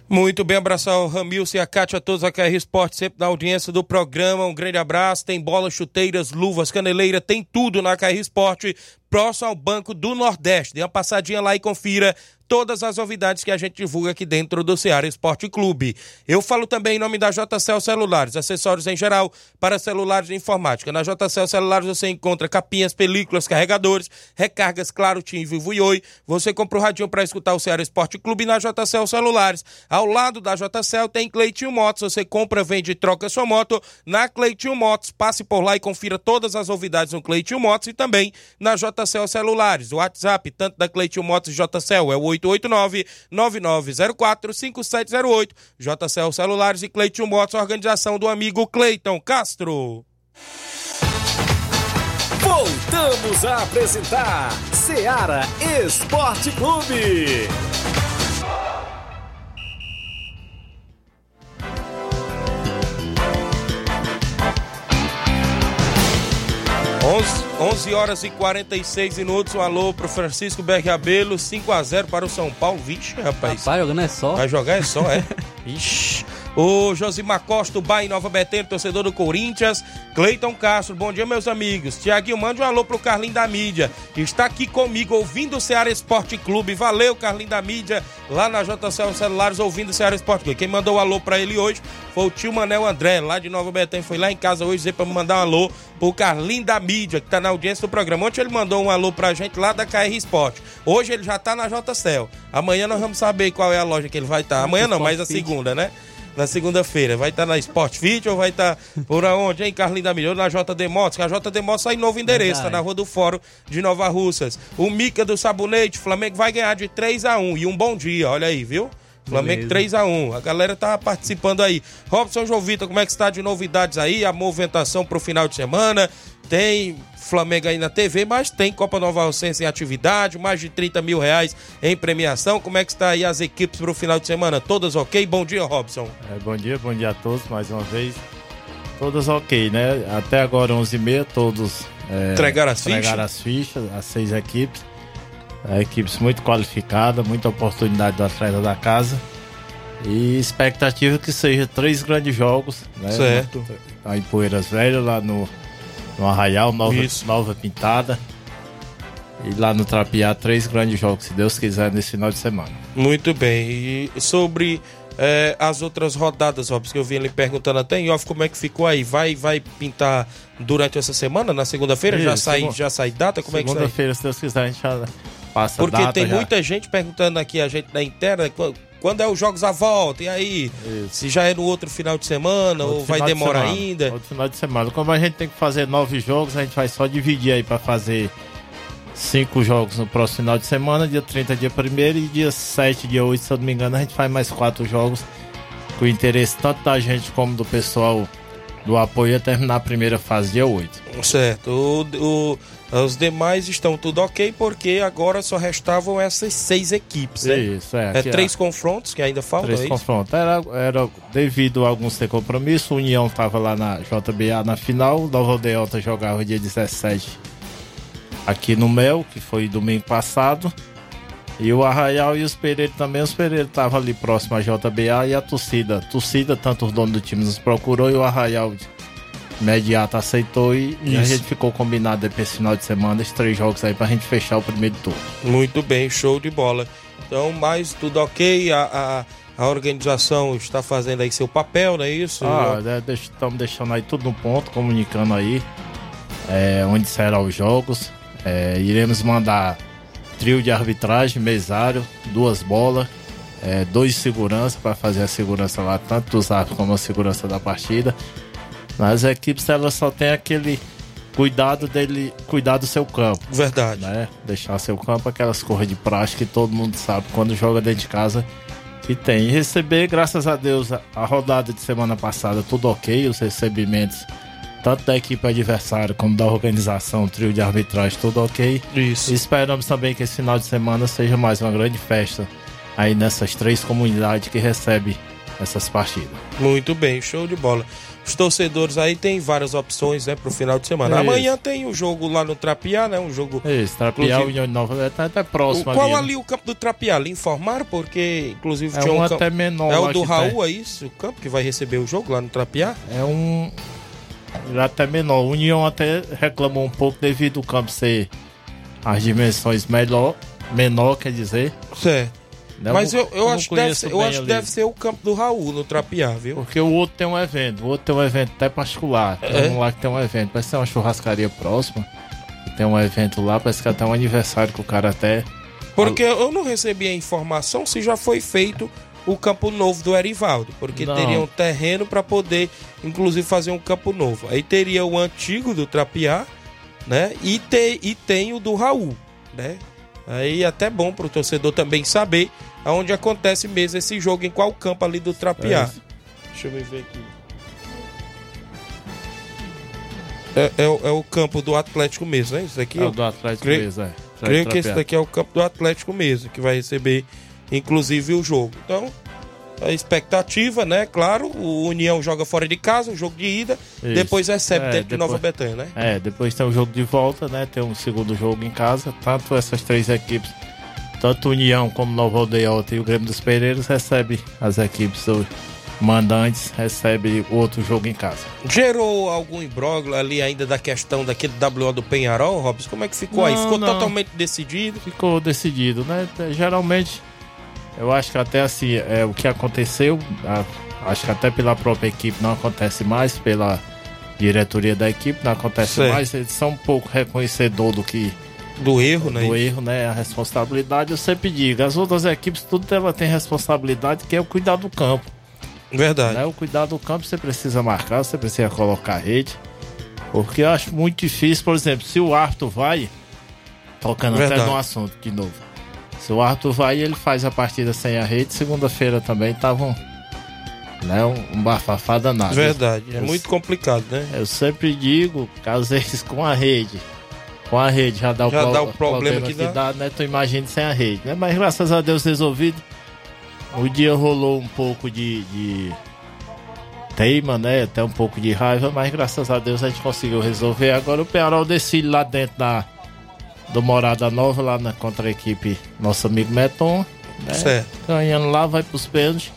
Muito bem, abraçar o Ramilson e a Cátia, a todos a KR Esporte, sempre na audiência do programa. Um grande abraço. Tem bolas, chuteiras, luvas, caneleira, tem tudo na KR Esporte, próximo ao Banco do Nordeste. Dê uma passadinha lá e confira todas as novidades que a gente divulga aqui dentro do Ceará Esporte Clube. Eu falo também em nome da JCL Celulares, acessórios em geral para celulares e informática. Na JCL Celulares você encontra capinhas, películas, carregadores, recargas, claro, TIM, Vivo e Oi. Você compra o radinho para escutar o Ceará Esporte Clube na JCL Celulares. Ao lado da JCL tem Cleitinho Motos. Você compra, vende e troca sua moto na Cleitinho Motos. Passe por lá e confira todas as novidades no Cleitinho Motos e também na JCL Celulares. O WhatsApp, tanto da Cleitinho Motos e JCL, é o 889-9904-5708. JCL Celulares e Cleitinho Motos, organização do amigo Cleiton Castro. Voltamos a apresentar Seara Esporte Clube. 11, 11 horas e 46 minutos. Um alô pro Francisco Bergabelo, 5 a 0 para o São Paulo. Vixe, rapaz. Rapaz, jogando é só. Vai jogar é só, é? Ixi. O Josimar Costa, o Bahia Nova Betânia, torcedor do Corinthians. Cleiton Castro, bom dia, meus amigos. Tiaguinho, mande um alô pro Carlinho da Mídia. que Está aqui comigo, ouvindo o Ceará Esporte Clube. Valeu, Carlinho da Mídia, lá na JCL Celulares, ouvindo o Ceará Esporte Clube. Quem mandou um alô pra ele hoje foi o tio Manel André, lá de Nova Betânia. Foi lá em casa hoje dizer pra me mandar um alô pro Carlinho da Mídia, que tá na audiência do programa. Ontem ele mandou um alô pra gente lá da KR Esporte. Hoje ele já tá na JCL. Amanhã nós vamos saber qual é a loja que ele vai estar. Amanhã não, mas a segunda, né? Na segunda-feira. Vai estar na Sport Fit ou vai estar por onde, hein, Carlinho da Milho? Na JD Motos, que a JD Motos sai em novo endereço, tá na Rua do Fórum de Nova Russas. O Mica do Sabonete, Flamengo vai ganhar de 3 a 1 E um bom dia, olha aí, viu? Flamengo Beleza. 3 a 1 A galera tá participando aí. Robson João Vitor, como é que está de novidades aí? A movimentação pro final de semana. Tem Flamengo aí na TV, mas tem Copa Nova Alcense em atividade, mais de 30 mil reais em premiação. Como é que está aí as equipes pro final de semana? Todas ok? Bom dia, Robson. É, bom dia, bom dia a todos mais uma vez. Todas ok, né? Até agora 11h30, todos é, Entregaram as fichas? entregaram as fichas, as seis equipes. É, equipes muito qualificadas, muita oportunidade do atleta da casa. E expectativa que seja três grandes jogos, né? Certo. Aí em Poeiras Velhas, lá no, no Arraial, Nova, Isso. Nova Pintada. E lá no Trapiá, três grandes jogos, se Deus quiser, nesse final de semana. Muito bem. E sobre eh, as outras rodadas, Robson, que eu vi ele perguntando até em off, como é que ficou aí? Vai, vai pintar durante essa semana, na segunda-feira? Já sai, já sai data? Como é que? Segunda-feira, se Deus quiser, a gente já Passa Porque data tem já. muita gente perguntando aqui, a gente na interna, qu- quando é os jogos à volta? E aí? Se já é no outro final de semana ou Outro vai final de demorar semana. ainda? Outro final de semana. Como a gente tem que fazer nove jogos, a gente vai só dividir aí pra fazer cinco jogos no próximo final de semana, dia 30, dia 1 e dia 7, dia 8, se eu não me engano, a gente faz mais quatro jogos com o interesse tanto da gente como do pessoal do apoio a terminar a primeira fase, dia 8. Certo. O, o- os demais estão tudo ok, porque agora só restavam essas seis equipes, né? Isso, é. É três ó. confrontos que ainda faltam, Três é confrontos. Era, era devido a alguns ter compromisso. O União estava lá na JBA na final. Nova Aldeota jogava dia 17 aqui no Mel, que foi domingo passado. E o Arraial e os Pereira também. Os Pereira estavam ali próximo à JBA e a torcida. Torcida, tanto os donos do time nos procurou e o Arraial imediato aceitou. E, e a gente ficou combinado aí pra esse final de semana, esses três jogos aí pra gente fechar o primeiro turno. Muito bem, show de bola. Então, mais tudo ok, a, a, a organização está fazendo aí seu papel, não é isso? Ah, estamos deixando aí tudo no ponto, comunicando aí é, onde serão os jogos. É, iremos mandar trio de arbitragem, mesário, duas bolas, é, dois segurança para fazer a segurança lá, tanto dos árbitros como a segurança da partida. Mas a equipe elas só tem aquele cuidado dele, cuidar do seu campo. Verdade. Né? Deixar seu campo aquelas cores de prática que todo mundo sabe quando joga dentro de casa que tem. E receber, graças a Deus, a, rodada de semana passada, tudo ok, os recebimentos, tanto da equipe adversária como da organização, trio de arbitragem, tudo ok. Isso. E esperamos também que esse final de semana seja mais uma grande festa aí nessas três comunidades que recebem essas partidas. Muito bem, show de bola. Os torcedores aí tem várias opções, né, pro final de semana. É Amanhã tem o jogo lá no Trapiá, né? Um jogo. Isso, Trapiá, Inclusive- União de Nova, é até, até próximo O- Qual ali. né? ali o campo do Trapiá? Lhe informaram? Porque, inclusive, É tinha um campo- até menor É o do Raul, é isso? O campo que vai receber o jogo lá no Trapiá? É um. Já até menor. O União até reclamou um pouco devido ao campo ser as dimensões melhor, menor, quer dizer. Certo. Mas eu, eu acho, que deve, ser, eu acho que deve ser o campo do Raul no Trapiá, viu? Porque o outro tem um evento, o outro tem um evento até particular. Tem É? um lá que tem um evento, parece ser uma churrascaria próxima. Tem um evento lá, parece que até um aniversário que o cara até. Porque eu não recebi a informação se já foi feito o campo novo do Erivaldo, porque Não. teria um terreno para poder, inclusive, fazer um campo novo. Aí teria o antigo do Trapiá, né? E, te, e tem o do Raul, né? Aí é até bom pro torcedor também saber aonde acontece mesmo esse jogo, em qual campo ali do Trapiá. É. Deixa eu ver aqui. É, é o- é o campo do Atlético mesmo, né? Isso aqui? É o do Atlético Creio- mesmo, é. Creio que esse daqui é o campo do Atlético mesmo, que vai receber, inclusive, o jogo. Então, a expectativa, né? Claro, o União joga fora de casa, um jogo de ida, Isso. depois recebe É, dentro de Nova depois- Betânia, né? É, depois tem o jogo de volta, né? Tem um segundo jogo em casa. Tanto essas três equipes, tanto União como Nova Aldeota e o Grêmio dos Pereiros, recebe as equipes do mandantes, recebe outro jogo em casa. Gerou algum imbróglio ali ainda da questão daquele WO do Penharol, Robson? Como é que ficou aí? Não, Ficou não. totalmente decidido? Ficou decidido, né? Geralmente, eu acho que até assim, é, o que aconteceu, a- acho que até pela própria equipe não acontece mais, pela diretoria da equipe não acontece mais, eles são um pouco reconhecedor do que do erro, né? Do erro, né? A responsabilidade, eu sempre digo, as outras equipes, tudo ela tem responsabilidade, que é o cuidar do campo. Verdade. Né? O cuidar do campo você precisa marcar, você precisa colocar a rede. Porque eu acho muito difícil, por exemplo, se o árbitro vai, tocando Verdade. até no assunto de novo. Se o árbitro vai e ele faz a partida sem a rede, segunda-feira também tava um, né, um, um bafafá danado. Verdade, é Eu- muito complicado, né? Eu sempre digo às vezes com a rede, com a rede já dá o, Já pro- dá o problema que que dá, né? Tu imagina sem a rede, né? Mas graças a Deus resolvido. O dia rolou um pouco de, de teima, né? Até um pouco de raiva, mas graças a Deus a gente conseguiu resolver. Agora o Penharol decide lá dentro da do Morada Nova, lá na, contra a equipe nosso amigo Meton. Né? Certo. Ganhando lá, vai pros pênaltis.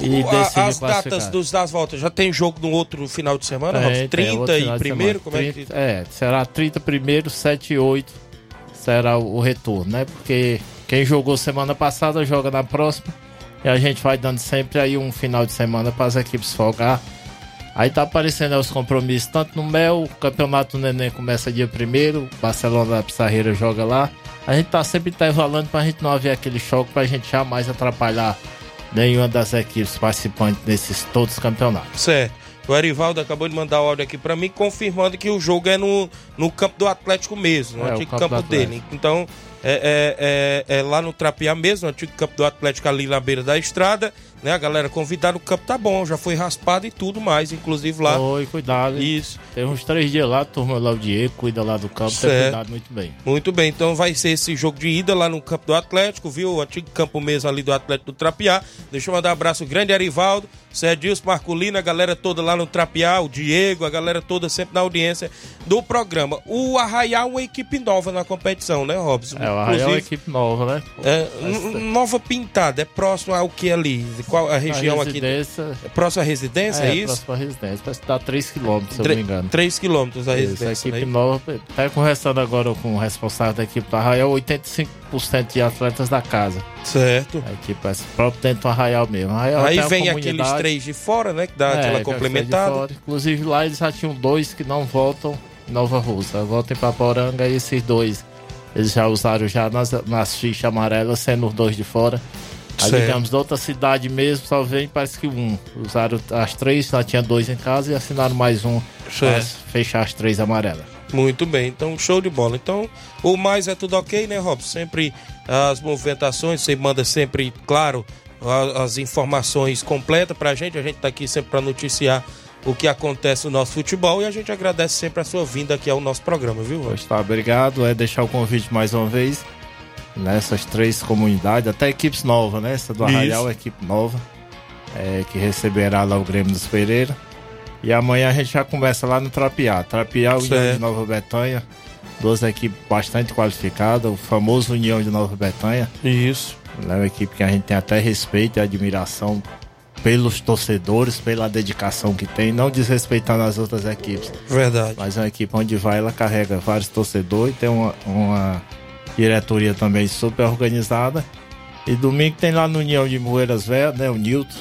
E a- as datas dos, das voltas, já tem jogo no outro final de semana, Tem, Robson? tem, 30 outro e primeiro? Como é que... 30 é, será 30 primeiro, 7 e 8 será o o retorno, né? Porque quem jogou semana passada joga na próxima. E a gente vai dando sempre aí um final de semana para as equipes folgar. Aí tá aparecendo os compromissos, tanto no Mel, o campeonato do Neném começa dia 1 Barcelona da Pissarreira joga lá. A gente tá sempre intervalando pra gente não haver aquele choque, pra gente jamais atrapalhar nenhuma das equipes participantes desses todos os campeonatos. Certo. O Arivaldo acabou de mandar o áudio aqui pra mim, confirmando que o jogo é no, no campo do Atlético mesmo, no É, antigo campo campo, dele. Então, é, é- é- é lá no Trapiá mesmo, no antigo campo do Atlético ali na beira da estrada. Né? A galera convidada, o campo tá bom, já foi raspado e tudo mais, inclusive lá. Oi, cuidado. hein? Isso. Tem uns três dias lá, turma lá o Diego, cuida lá do campo, tem Certo. cuidado muito bem. Muito bem, então vai ser esse jogo de ida lá no campo do Atlético, viu? O antigo campo mesmo ali do Atlético do Trapiá. Deixa eu mandar um abraço grande, Arivaldo, Sergilson, Marculino, a galera toda lá no Trapiá, o Diego, a galera toda sempre na audiência do programa. O Arraial é uma equipe nova na competição, né, Robson? É, o Arraial é uma equipe nova, né? É, nova pintada, é próximo ao que ali? Qual a região aqui? residência- É próximo à residência, é, isso? próximo à residência. Parece que dá 3 km, se eu não me engano. 3 quilômetros a Isso, residência. a equipe né? nova, tá conversando agora com o responsável da equipe do Arraial, 85% de atletas da casa. Certo. A equipe é próprio dentro do Arraial mesmo. Arraial Aí vem aqueles três de fora, né? Que dá É, aquela que é complementada. fora. Inclusive lá eles já tinham dois que não voltam em Nova Russa. Voltam em Paporanga e esses dois eles já usaram já nas, nas fichas amarelas, sendo os dois de fora. Aí, Certo. digamos, da outra cidade mesmo, só vem, parece que um. Usaram as três, já tinha dois em casa e assinaram mais um Certo. fechar as três amarelas. Muito bem, então show de bola. Então, o mais é tudo ok, né, Robson? Sempre as movimentações, você manda sempre, claro, as informações completas pra gente. A gente tá aqui sempre pra noticiar o que acontece no nosso futebol e a gente agradece sempre a sua vinda aqui ao nosso programa, viu? Pois tá, obrigado. É deixar o convite mais uma vez nessas três comunidades, até equipes novas, né? Essa do. Arraial equipe nova, é, que receberá lá o Grêmio dos Pereira. E amanhã a gente já começa lá no Trapiá. Trapiá, União Certo. de Nova Betânia, duas equipes bastante qualificadas, o famoso União de Nova Betânia. Isso. É uma equipe que a gente tem até respeito e admiração pelos torcedores, pela dedicação que tem, não desrespeitando as outras equipes. Verdade. Mas é uma equipe onde vai, ela carrega vários torcedores, tem uma, uma diretoria também super organizada. E domingo tem lá no União de Moeiras Velhas, né? O Nilton.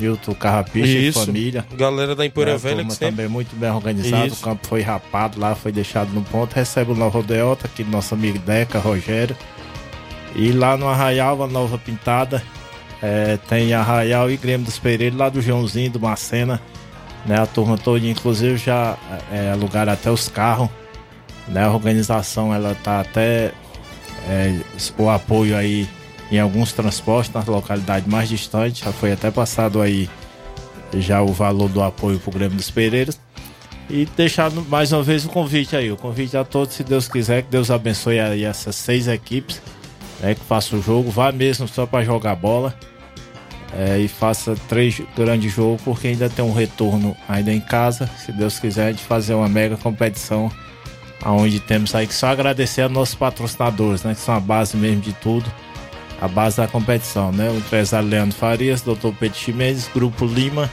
Nilton Carrapicha e Isso. família. Galera da Empoeira Né, Velha que sempre... também muito bem organizado. Isso. O campo foi rapado lá, foi deixado no ponto. Recebe o Nova Aldeota, aqui do nosso amigo Deca, Rogério. E lá no Arraial, a Nova Pintada, é, tem Arraial e Grêmio dos Pereiros, lá do Joãozinho, do Macena. Né, a turma toda, inclusive, já é, alugaram até os carros. Né, a organização, ela tá até é, o apoio aí em alguns transportes nas localidades mais distantes. Já foi até passado aí já o valor do apoio pro Grêmio dos Pereiros. E deixar mais uma vez o convite aí, o convite a todos, se Deus quiser, que Deus abençoe aí essas seis equipes, né, que faça o jogo, vá mesmo só para jogar bola é, e faça três grandes jogos, porque ainda tem um retorno ainda em casa, se Deus quiser, de fazer uma mega competição, aonde temos aí que só agradecer a nossos patrocinadores, né, que são a base mesmo de tudo, a base da competição, né, o empresário Leandro Farias, Dr. Pedro Chimenez, Grupo Lima,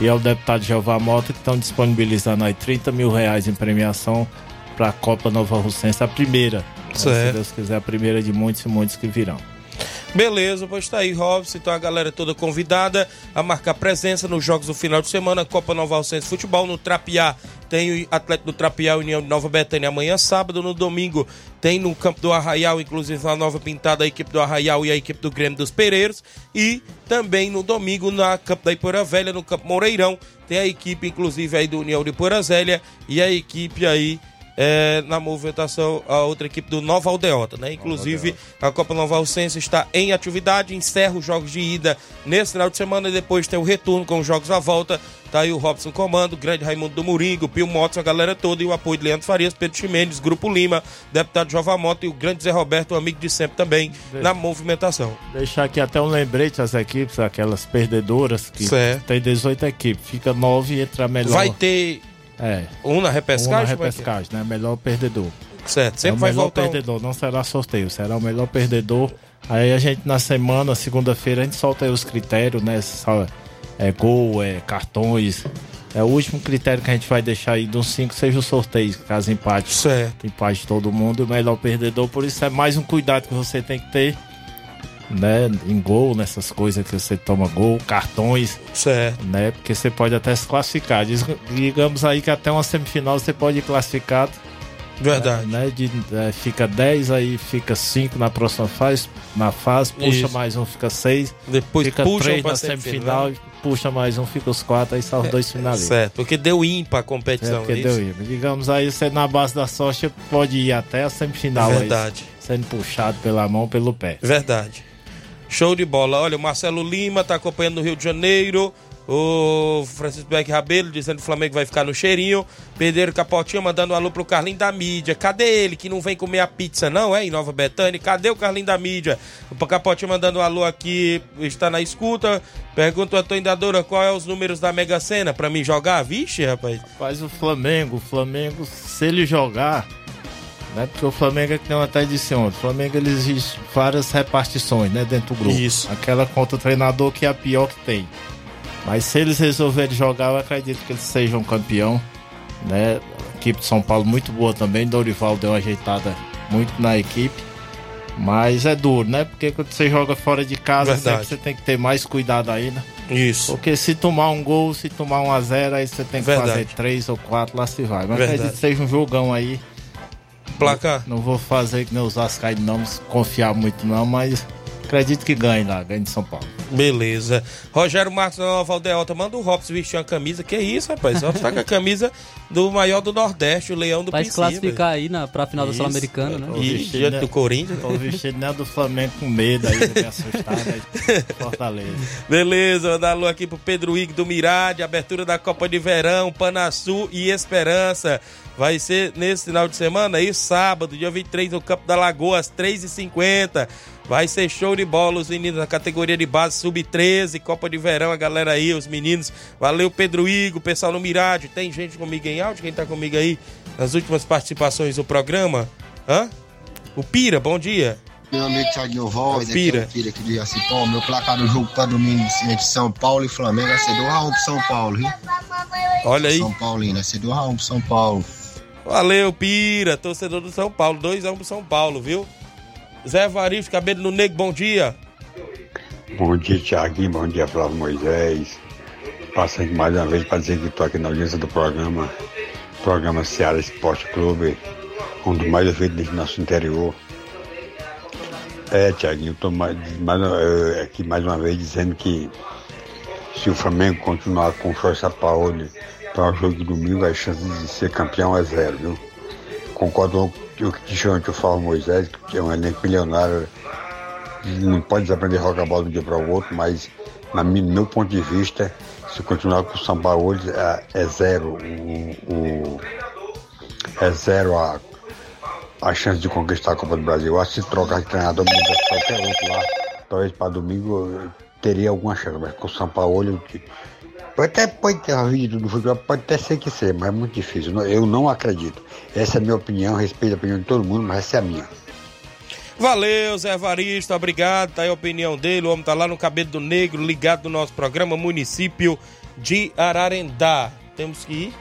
e ao deputado Jeová Mota, que estão disponibilizando aí 30 mil reais em premiação para a Copa Nova Russense, a primeira. né? Se Deus quiser, a primeira de muitos e muitos que virão. Beleza, pois tá aí, Robson. Então a galera toda convidada a marcar presença nos jogos do final de semana, Copa Nova Alcense Futebol, no Trapiá. Tem o Atlético do Trapiá, União de Nova Betânia amanhã, sábado, no domingo. Tem no campo do Arraial, inclusive a nova pintada, a equipe do Arraial e a equipe do Grêmio dos Pereiros. E também no domingo, na campo da Ipoeira Velha, no campo Moreirão, tem a equipe, inclusive, aí do União de Ipoeira Velha e a equipe aí é, na movimentação a outra equipe do Nova Aldeota, né? Inclusive, a Copa Nova Alcense está em atividade, encerra os jogos de ida nesse final de semana e depois tem o retorno com os jogos à volta. Tá aí o Robson Comando, o grande Raimundo do Moringo, Pio Motos, a galera toda e o apoio de Leandro Farias, Pedro Ximenes, Grupo Lima, deputado Jova Mota e o grande Zé Roberto, um amigo de sempre também, na movimentação. Deixar aqui até um lembrete às equipes, aquelas perdedoras, que Certo. tem 18 equipes, fica 9 entre a melhor. Vai ter É. um na repescagem? Um na é é? repescagem, né? Melhor perdedor. Certo, sempre é o vai melhor voltar um- perdedor, não será sorteio, será o melhor perdedor. Aí a gente na semana, segunda-feira, a gente solta aí os critérios, né? É gol, é cartões. É o último critério que a gente vai deixar aí dos cinco seja o sorteio, caso empate. Certo. Empate todo mundo, o melhor perdedor. Por isso é mais um cuidado que você tem que ter, né? Em gol, nessas coisas que você toma gol, cartões. Certo. Né? Porque você pode até se classificar. Digamos aí que até uma semifinal você pode ir classificado Verdade. Né, de, é, fica 10, aí fica 5 na próxima fase, na fase, puxa Isso. mais um, fica 6. Depois fica puxam 3 pra na semifinal. semifinal, puxa mais um, fica os 4, aí são os dois finalistas. Certo, porque deu ímpar a É, competição. porque isso? deu ímã. Digamos aí, você na base da sorte pode ir até a semifinal. aí, Verdade. sendo puxado pela mão, pelo pé. Verdade. Show de bola. Olha, o Marcelo Lima tá acompanhando no Rio de Janeiro. O Francisco Beck Rabelo dizendo que o Flamengo vai ficar no cheirinho. Pedreiro Capotinho mandando um alô pro Carlinho da mídia. Cadê ele que não vem comer a pizza, não, é? Em Nova Betânia. Cadê o Carlinho da mídia? O Capotinho mandando um alô aqui, está na escuta. Pergunta o Antônio qual é os números da Mega Sena pra mim jogar. Vixe, rapaz. Faz o Flamengo, o Flamengo, se ele jogar, né? Porque o Flamengo é que até disse ontem, o Flamengo ele exige várias repartições, né? Dentro do grupo. Isso. Aquela contra o treinador que é a pior que tem. Mas se eles resolverem jogar, eu acredito que eles sejam campeão, né? A equipe de São Paulo muito boa também, Dorival deu uma ajeitada muito na equipe. Mas é duro, né? Porque quando você joga fora de casa, você tem que ter mais cuidado ainda. Isso. Porque se tomar um gol, se tomar um a zero, aí você tem que Verdade. fazer três ou quatro, lá se vai. Mas Verdade. acredito que seja um jogão aí. Placar? Não vou fazer que nem os Vascaínos não confiar muito não, mas acredito que ganhe lá, ganhe de São Paulo. Beleza. Rogério Marcos da Nova Aldeota, manda o Robson vestir uma camisa. Que isso, rapaz? O Robson tá com a camisa do maior do Nordeste, o Leão do Vai se classificar aí na, pra final da Isso. Sul-Americana, né? E diante do Corinthians. Tô vestido nem do Flamengo com medo aí me assustar, né? Fortaleza. Beleza, mandar alô aqui pro Pedro Ig do Mirade, abertura da Copa de Verão, Panasul e Esperança. Vai ser nesse final de semana e sábado, dia 23, no Campo da Lagoa, às 3h50. Vai ser show de bola, os meninos da categoria de base sub-13, Copa de Verão, a galera aí, os meninos. Valeu, Pedro Igo, pessoal no Mirade. Tem gente comigo em áudio? Quem tá comigo aí nas últimas participações do programa? Hã? O Pira, bom dia. Meu amigo Thiaguinho Voz, aqui Pira. é o Pira aqui de Jacipó. Meu placar do jogo para domingo entre São Paulo e Flamengo vai ser 2x1 pro São Paulo, viu? Olha aí. São Paulino, vai ser 2x1 pro São Paulo. Valeu, Pira, torcedor do São Paulo. 2x1 pro São Paulo, viu? Zé Varisto, cabelo no negro, bom dia. Bom dia, Tiaguinho. Bom dia, Flávio Moisés. Passo aqui mais uma vez para dizer que estou aqui na audiência do programa, programa Seara Esporte Clube, um dos mais ouvidos do nosso interior. É, Tiaguinho, estou mais, mais, eh, aqui mais uma vez dizendo que se o Flamengo continuar com o Jorge Sampaoli para o jogo de domingo, a chance de ser campeão é zero, viu? Concordo com o que o Flávio Moisés, que é um elenco milionário não pode desaprender bola de um dia para o outro, mas mi- meu ponto de vista, se continuar com o São Paulo é, é zero o, o- é zero a, a chance de conquistar a Copa do Brasil. Acho que se trocar de treinador muda qualquer outro lá, talvez para domingo teria alguma chance, mas com o São Paulo até pode ter vídeo do futebol, pode até ser que seja, mas é muito difícil. Eu não acredito. Essa é a minha opinião, respeito a opinião de todo mundo, mas essa é a minha. Valeu, Zé Varisto, obrigado. Tá aí a opinião dele. O homem tá lá no Cabelo do Negro, ligado no nosso programa, município de Ararendá. Temos que ir.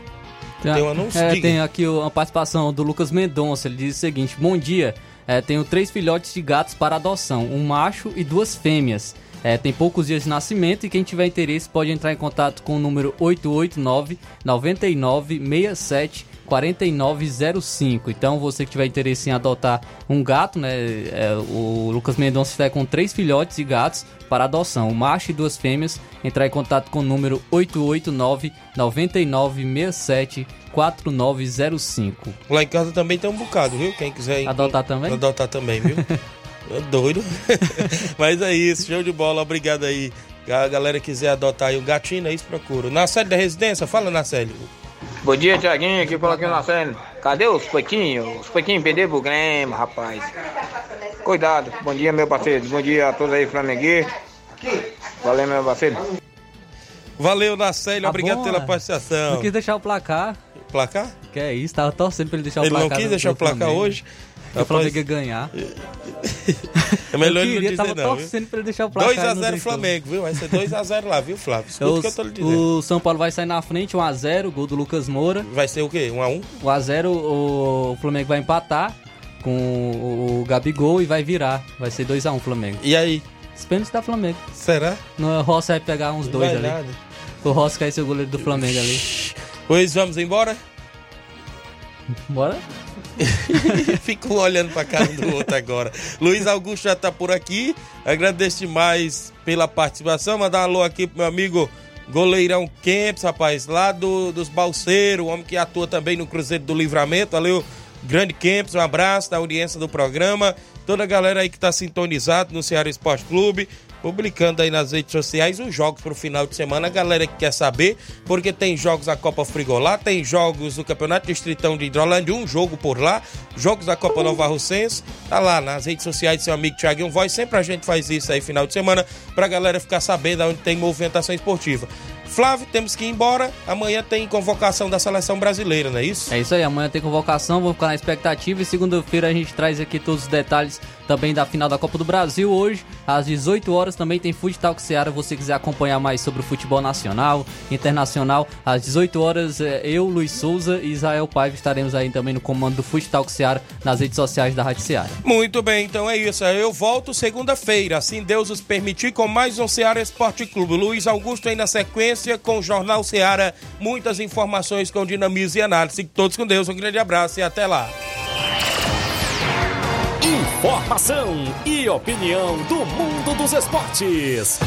Tem um anúncio? É, tem aqui uma participação do Lucas Mendonça. Ele diz o seguinte: Bom dia, é, tenho três filhotes de gatos para adoção, um macho e duas fêmeas. É, tem poucos dias de nascimento e quem tiver interesse pode entrar em contato com o número 889 9967 4905. Então, você que tiver interesse em adotar um gato, né? é, o Lucas Mendonça estiver com três filhotes de gatos para adoção, um macho e duas fêmeas, entrar em contato com o número 889 9967 4905. Lá em casa também tem um bocado, viu? Quem quiser Adotar também? Adotar também, viu? É doido. Mas é isso, show de bola, obrigado aí. A galera quiser adotar aí o gatinho, é isso procura. Na série da residência, fala na série. Bom dia, Tiaguinho, aqui fala aqui na cena. Cadê os poiquinhos? Os poiquinhos perderam pro Grêmio, rapaz. Cuidado. Bom dia, meu parceiro. Bom dia a todos aí, flamenguistas. Valeu, meu parceiro. Valeu, Nacélio, Tá obrigado bom, pela é. participação. Não quis deixar o placar. Placar? Que é isso, tava torcendo pra ele deixar Ele o não placar. quis do- deixar do o placar Flamengo. hoje? Porque O Flamengo ia ganhar. É melhor eu ele não queria, dizer tava não, viu? torcendo pra ele deixar o placar. e não 2x0 deixou. Flamengo, viu? Vai ser 2x0 lá, viu, Flávio? Escuta o que eu tô lhe dizendo. o São Paulo vai sair na frente, 1x0, gol do Lucas Moura. Vai ser o quê? 1x1? 1x0, o Flamengo vai empatar com o, Gabigol e vai virar. Vai ser 2x1 o Flamengo. E aí? Os pênaltis da Flamengo. Será? No, o Rossi vai pegar uns dois ali. nada. O Rossi vai ser o goleiro do Flamengo ali. Pois vamos embora? Bora? Fica um olhando pra cara um do outro agora. Luiz Augusto já tá por aqui. Agradeço demais pela participação. Mandar um alô aqui pro meu amigo goleirão Kempis, rapaz, lá do, dos Balseiros, homem que atua também no Cruzeiro do Livramento. Valeu, grande Kempis, um abraço da audiência do programa. Toda a galera aí que tá sintonizado no Ceará Esporte Clube publicando aí nas redes sociais os jogos pro final de semana. A galera que quer saber, porque tem jogos da Copa Frigolá, tem jogos do Campeonato Distritão de Hidrolândia, um jogo por lá, jogos da Copa Nova Russense. Tá lá nas redes sociais seu amigo Thiaguinho Voz. Sempre a gente faz isso aí final de semana pra galera ficar sabendo onde tem movimentação esportiva. Flávio, temos que ir embora. Amanhã tem convocação da seleção brasileira, não é isso? É isso aí, amanhã tem convocação, vou ficar na expectativa e segunda-feira a gente traz aqui todos os detalhes também da final da Copa do Brasil. Hoje, às 18 horas, também tem Futsal Seara. Você quiser acompanhar mais sobre o futebol nacional, internacional, às 18 horas, é, eu, Luiz Souza e Israel Paiva estaremos aí também no comando do Futsal Seara nas redes sociais da Rádio Seara. Muito bem, então é isso. Eu volto segunda-feira, assim Deus os permitir, com mais um Seara Esporte Clube. Luiz Augusto aí na sequência com o Jornal Seara. Muitas informações com dinamismo e análise. Todos com Deus. Um grande abraço e até lá. Informação e opinião do mundo dos esportes.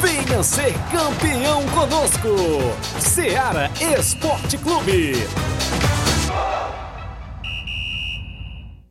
Venha ser campeão conosco. Seara Esporte Clube.